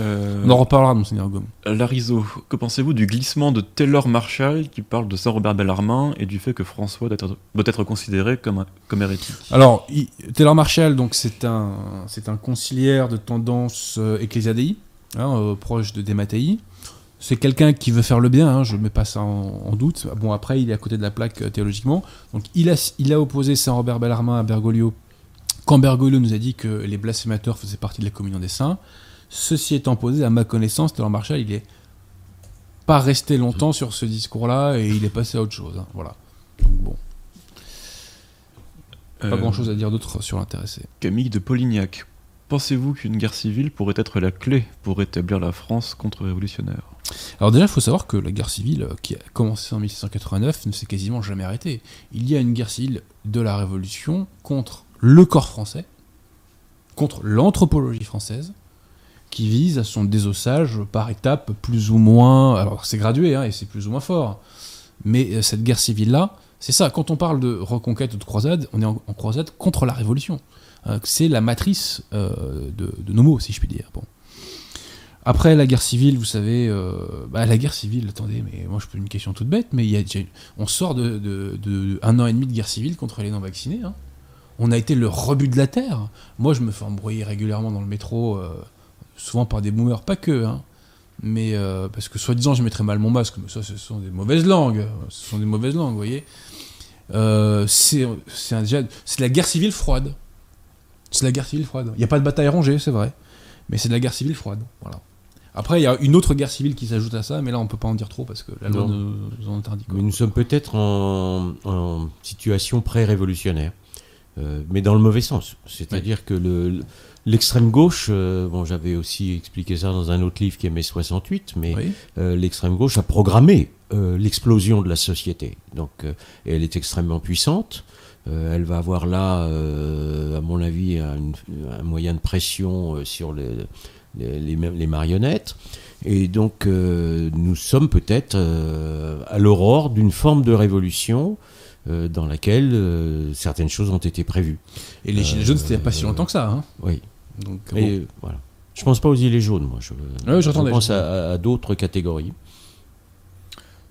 Euh, On en reparlera, Monseigneur Gaume. Larizo, que pensez-vous du glissement de Taylor Marshall qui parle de Saint-Robert Bellarmine et du fait que François doit être, doit être considéré comme, comme hérétique? Alors, Taylor Marshall, donc c'est un, c'est un conciliaire de tendance ecclésiadéi, hein, proche de Dematei c'est quelqu'un qui veut faire le bien, hein, je ne mets pas ça en, doute. Bon, après, il est à côté de la plaque euh, théologiquement. Donc, il a, il a opposé Saint-Robert Bellarmin à Bergoglio quand Bergoglio nous a dit que les blasphémateurs faisaient partie de la communion des saints. Ceci étant posé, à ma connaissance, Taylor Marshall, il est pas resté longtemps sur ce discours-là et il est passé à autre chose. Hein, voilà. Donc, bon. Pas euh, grand chose à dire d'autre sur l'intéressé. Camille de Polignac. Pensez-vous qu'une guerre civile pourrait être la clé pour rétablir la France contre-révolutionnaire? Alors déjà, il faut savoir que la guerre civile, euh, qui a commencé en 1689, ne s'est quasiment jamais arrêtée. Il y a une guerre civile de la Révolution contre le corps français, contre l'anthropologie française, qui vise à son désossage par étapes plus ou moins... Alors c'est gradué, hein, et c'est plus ou moins fort. Mais euh, cette guerre civile-là, c'est ça, quand on parle de reconquête ou de croisade, on est en, croisade contre la Révolution. Euh, c'est la matrice de, de, nos mots, si je puis dire. Bon. Après la guerre civile, vous savez, euh, bah, la guerre civile, attendez, mais moi je pose une question toute bête, mais on sort de, an et demi de guerre civile contre les non-vaccinés. Hein. On a été le rebut de la Terre. Moi je me fais embrouiller régulièrement dans le métro, euh, souvent par des boomers, pas que, hein. mais euh, parce que soi-disant je mettrais mal mon masque, mais ça ce sont des mauvaises langues, ce sont des mauvaises langues, vous voyez. c'est la guerre civile froide. C'est la guerre civile froide. Il n'y a pas de bataille rangée, c'est vrai, mais c'est de la guerre civile froide. Voilà. Après, il y a une autre guerre civile qui s'ajoute à ça, mais là, on peut pas en dire trop parce que la loi nous, en interdit. Mais nous sommes peut-être en, situation pré-révolutionnaire, euh, mais dans le mauvais sens. C'est-à-dire que le, l'extrême gauche, euh, bon, j'avais aussi expliqué ça dans un autre livre qui est mai 68, mais euh, l'extrême gauche a programmé l'explosion de la société. Donc, elle est extrêmement puissante. Elle va avoir là, à mon avis, un, un moyen de pression sur les les, les, marionnettes. Et donc, euh, nous sommes peut-être euh, à l'aurore d'une forme de révolution euh, dans laquelle certaines choses ont été prévues. Et les Gilets jaunes, c'était il n'y a pas si longtemps que ça. Hein oui. Donc, Et, voilà. Je pense pas aux Gilets jaunes, moi. Je, je pense à d'autres catégories.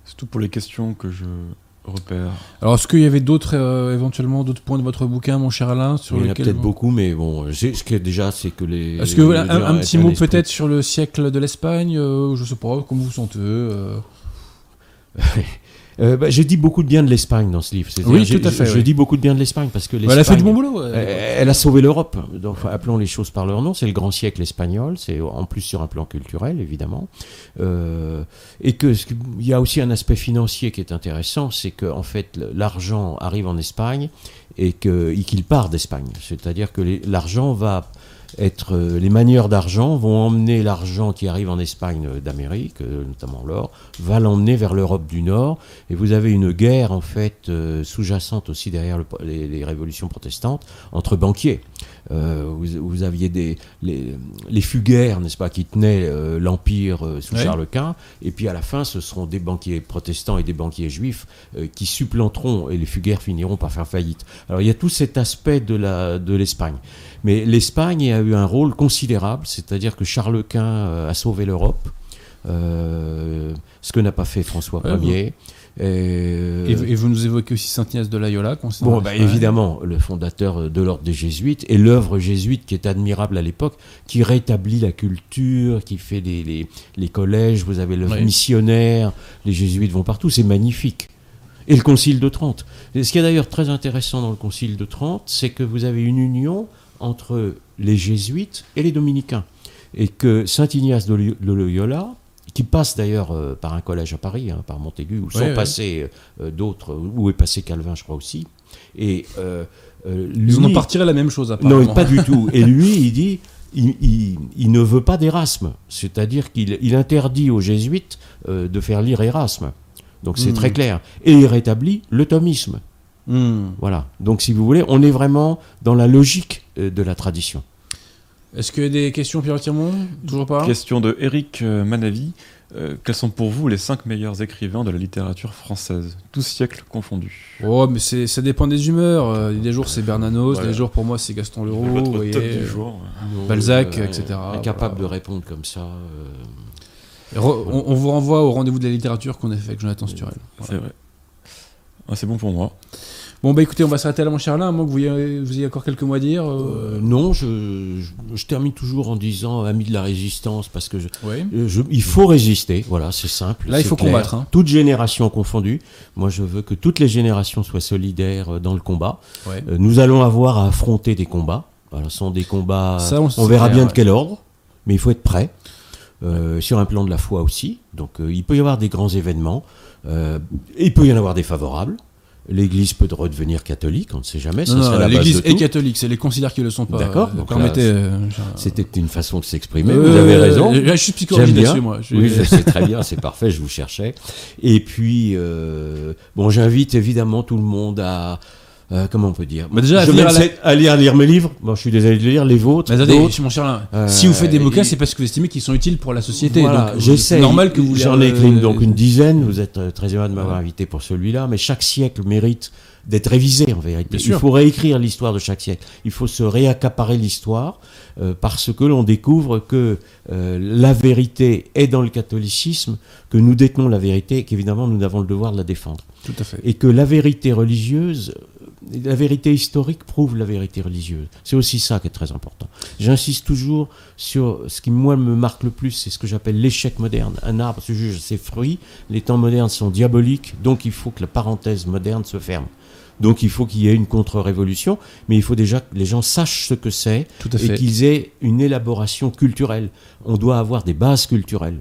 C'est tout pour les questions que je repères. Alors, est-ce qu'il y avait d'autres, euh, éventuellement, d'autres points de votre bouquin, mon cher Alain sur Il y en a peut-être beaucoup, mais bon, ce que déjà, c'est que les. Est-ce que un, petit mot peut-être sur le siècle de l'Espagne euh, Je sais pas, comment vous sentez euh... Euh, bah, je dis beaucoup de bien de l'Espagne dans ce livre. Oui, tout à fait. Je, dis beaucoup de bien de l'Espagne parce que elle a fait du bon boulot. Elle, a sauvé l'Europe. Donc, appelons les choses par leur nom. C'est le grand siècle espagnol. C'est en plus sur un plan culturel, évidemment. Euh, et que il y a aussi un aspect financier qui est intéressant, c'est que en fait l'argent arrive en Espagne et qu'il part d'Espagne. C'est-à-dire que l'argent va être euh, les manières d'argent vont emmener l'argent qui arrive en Espagne d'Amérique, euh, notamment l'or, va l'emmener vers l'Europe du Nord. Et vous avez une guerre en fait euh, sous-jacente aussi derrière les, révolutions protestantes entre banquiers. Vous, aviez des les, les fuguaires, n'est-ce pas, qui tenaient l'empire sous Charles Quint, et puis à la fin, ce seront des banquiers protestants et des banquiers juifs qui supplanteront et les fuguaires finiront par faire faillite. Alors il y a tout cet aspect de la de l'Espagne. Mais l'Espagne a eu un rôle considérable, c'est-à-dire que Charles Quint euh, a sauvé l'Europe, euh, ce que n'a pas fait François Ier. Et, vous nous évoquez aussi Saint Ignace de Loyola. Bon, bah, évidemment, le fondateur de l'ordre des Jésuites et l'œuvre jésuite qui est admirable à l'époque, qui rétablit la culture, qui fait les, les, collèges. Vous avez le missionnaire, les Jésuites vont partout, c'est magnifique. Et le Concile de Trente. ce qui est d'ailleurs très intéressant dans le Concile de Trente, c'est que vous avez une union entre les Jésuites et les Dominicains, et que Saint Ignace de Loyola qui passe d'ailleurs euh, par un collège à Paris, hein, par Montaigu, où sont passés euh, d'autres, où est passé Calvin, je crois aussi. Et euh, lui, Ils en la même chose, apparemment. Non, pas du tout. Et lui, il dit, il, ne veut pas d'Erasme, c'est-à-dire qu'il interdit aux jésuites de faire lire Erasme. Donc c'est très hmm. clair. Et il rétablit le thomisme. Hmm. Voilà. Donc si vous voulez, on est vraiment dans la logique de la tradition. Est-ce qu'il y a des questions, Pierre Tirmont Toujours pas Question de Eric euh, Manavi. Euh, quels sont pour vous les cinq meilleurs écrivains de la littérature française, tous siècles confondus Oh, mais ça dépend des humeurs. Euh, des jours c'est Bernanos, des jours pour moi c'est Gaston Leroux, vous du jour. Balzac, etc. Incapable de répondre comme ça. on, vous renvoie au rendez-vous de la littérature qu'on a fait avec Jonathan Sturel. C'est vrai. Ah, c'est bon pour moi. Bon, bah écoutez, on va s'arrêter là, mon cher Alain, à moins que vous ayez, encore quelques mots à dire. Euh. Euh, non, je, termine toujours en disant ami de la résistance, parce que je, il faut résister, voilà, c'est simple. Là, il faut combattre. Hein. Toutes générations confondues. Moi, je veux que toutes les générations soient solidaires euh, dans le combat. nous allons avoir à affronter des combats. Voilà, ce sont des combats. on, verra bien de quel ordre, mais il faut être prêt. sur un plan de la foi aussi. Donc il peut y avoir des grands événements. il peut y en avoir des favorables. L'Église peut redevenir catholique, on ne sait jamais. L'Église est catholique, c'est les considères qui ne le sont pas. D'accord. Euh, c'était une façon de s'exprimer. vous avez raison. je suis psychologue moi. Oui, je sais très bien, c'est parfait. Je vous cherchais. Et puis, euh, bon, j'invite évidemment tout le monde à euh, comment on peut dire bah déjà, je à, lire, lire, mes livres. Bon, je suis désolé de lire les vôtres. mon cher euh, si vous faites des bouquins, c'est parce que vous estimez qu'ils sont utiles pour la société. Voilà, j'essaie. normal que vous J'en ai écrit donc une dizaine. Vous êtes euh, très heureux de m'avoir invité pour celui-là. Mais chaque siècle mérite d'être révisé en vérité. Il faut réécrire l'histoire de chaque siècle. Il faut se réaccaparer l'histoire parce que l'on découvre que la vérité est dans le catholicisme, que nous détenons la vérité et qu'évidemment nous avons le devoir de la défendre. Tout à fait. Et que la vérité religieuse la vérité historique prouve la vérité religieuse. C'est aussi ça qui est très important. J'insiste toujours sur ce qui, moi, me marque le plus, c'est ce que j'appelle l'échec moderne. Un arbre se juge ses fruits, les temps modernes sont diaboliques, donc il faut que la parenthèse moderne se ferme. Donc il faut qu'il y ait une contre-révolution, mais il faut déjà que les gens sachent ce que c'est et qu'ils aient une élaboration culturelle. On doit avoir des bases culturelles.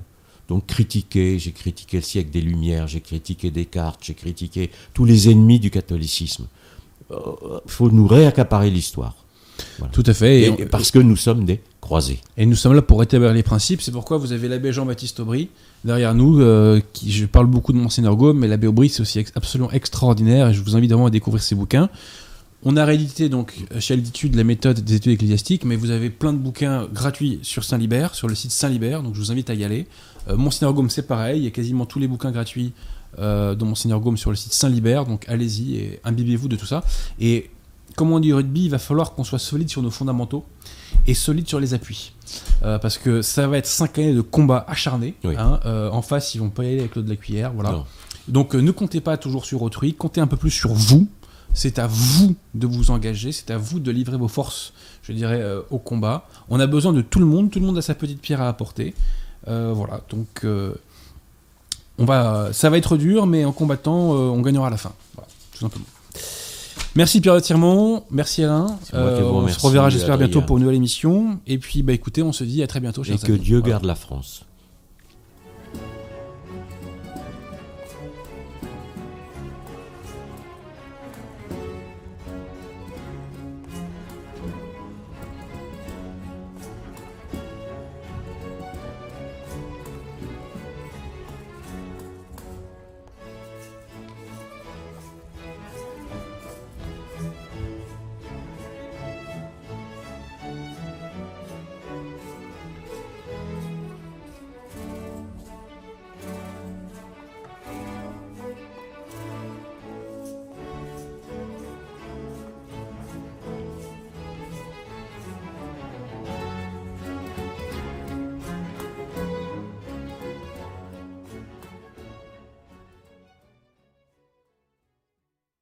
Donc critiquer, j'ai critiqué le siècle des Lumières, j'ai critiqué Descartes, j'ai critiqué tous les ennemis du catholicisme. Il euh, faut nous réaccaparer l'histoire. Tout à fait. Et, parce que nous sommes des croisés. Et nous sommes là pour rétablir les principes. C'est pourquoi vous avez l'abbé Jean-Baptiste Aubry derrière nous. Euh, qui, je parle beaucoup de Monseigneur Gaume, mais l'abbé Aubry, c'est aussi absolument extraordinaire. Et je vous invite vraiment à découvrir ses bouquins. On a réédité donc chez Altitude la méthode des études ecclésiastiques, mais vous avez plein de bouquins gratuits sur Saint-Libert, sur le site Saint-Libert, donc je vous invite à y aller. Euh, Monseigneur Gaume, c'est pareil, il y a quasiment tous les bouquins gratuits euh, de Monseigneur Gaume sur le site Saint-Libert. Donc allez-y et imbibez-vous de tout ça. Et comme on dit au rugby, il va falloir qu'on soit solide sur nos fondamentaux et solide sur les appuis. Euh, parce que ça va être cinq années de combat acharné. Hein. Euh, en face, ils vont pas y aller avec l'eau de la cuillère. Voilà. Donc ne comptez pas toujours sur autrui, comptez un peu plus sur vous. C'est à vous de vous engager, c'est à vous de livrer vos forces, je dirais, au combat. On a besoin de tout le monde, tout le monde a sa petite pierre à apporter. voilà, donc on va, ça va être dur, mais en combattant, euh, on gagnera à la fin. Voilà, tout simplement. Merci Pierre Tirmont, merci Alain. Euh, on se reverra j'espère bientôt pour une nouvelle émission. Et puis bah écoutez, on se dit à très bientôt. Et que Dieu garde la France.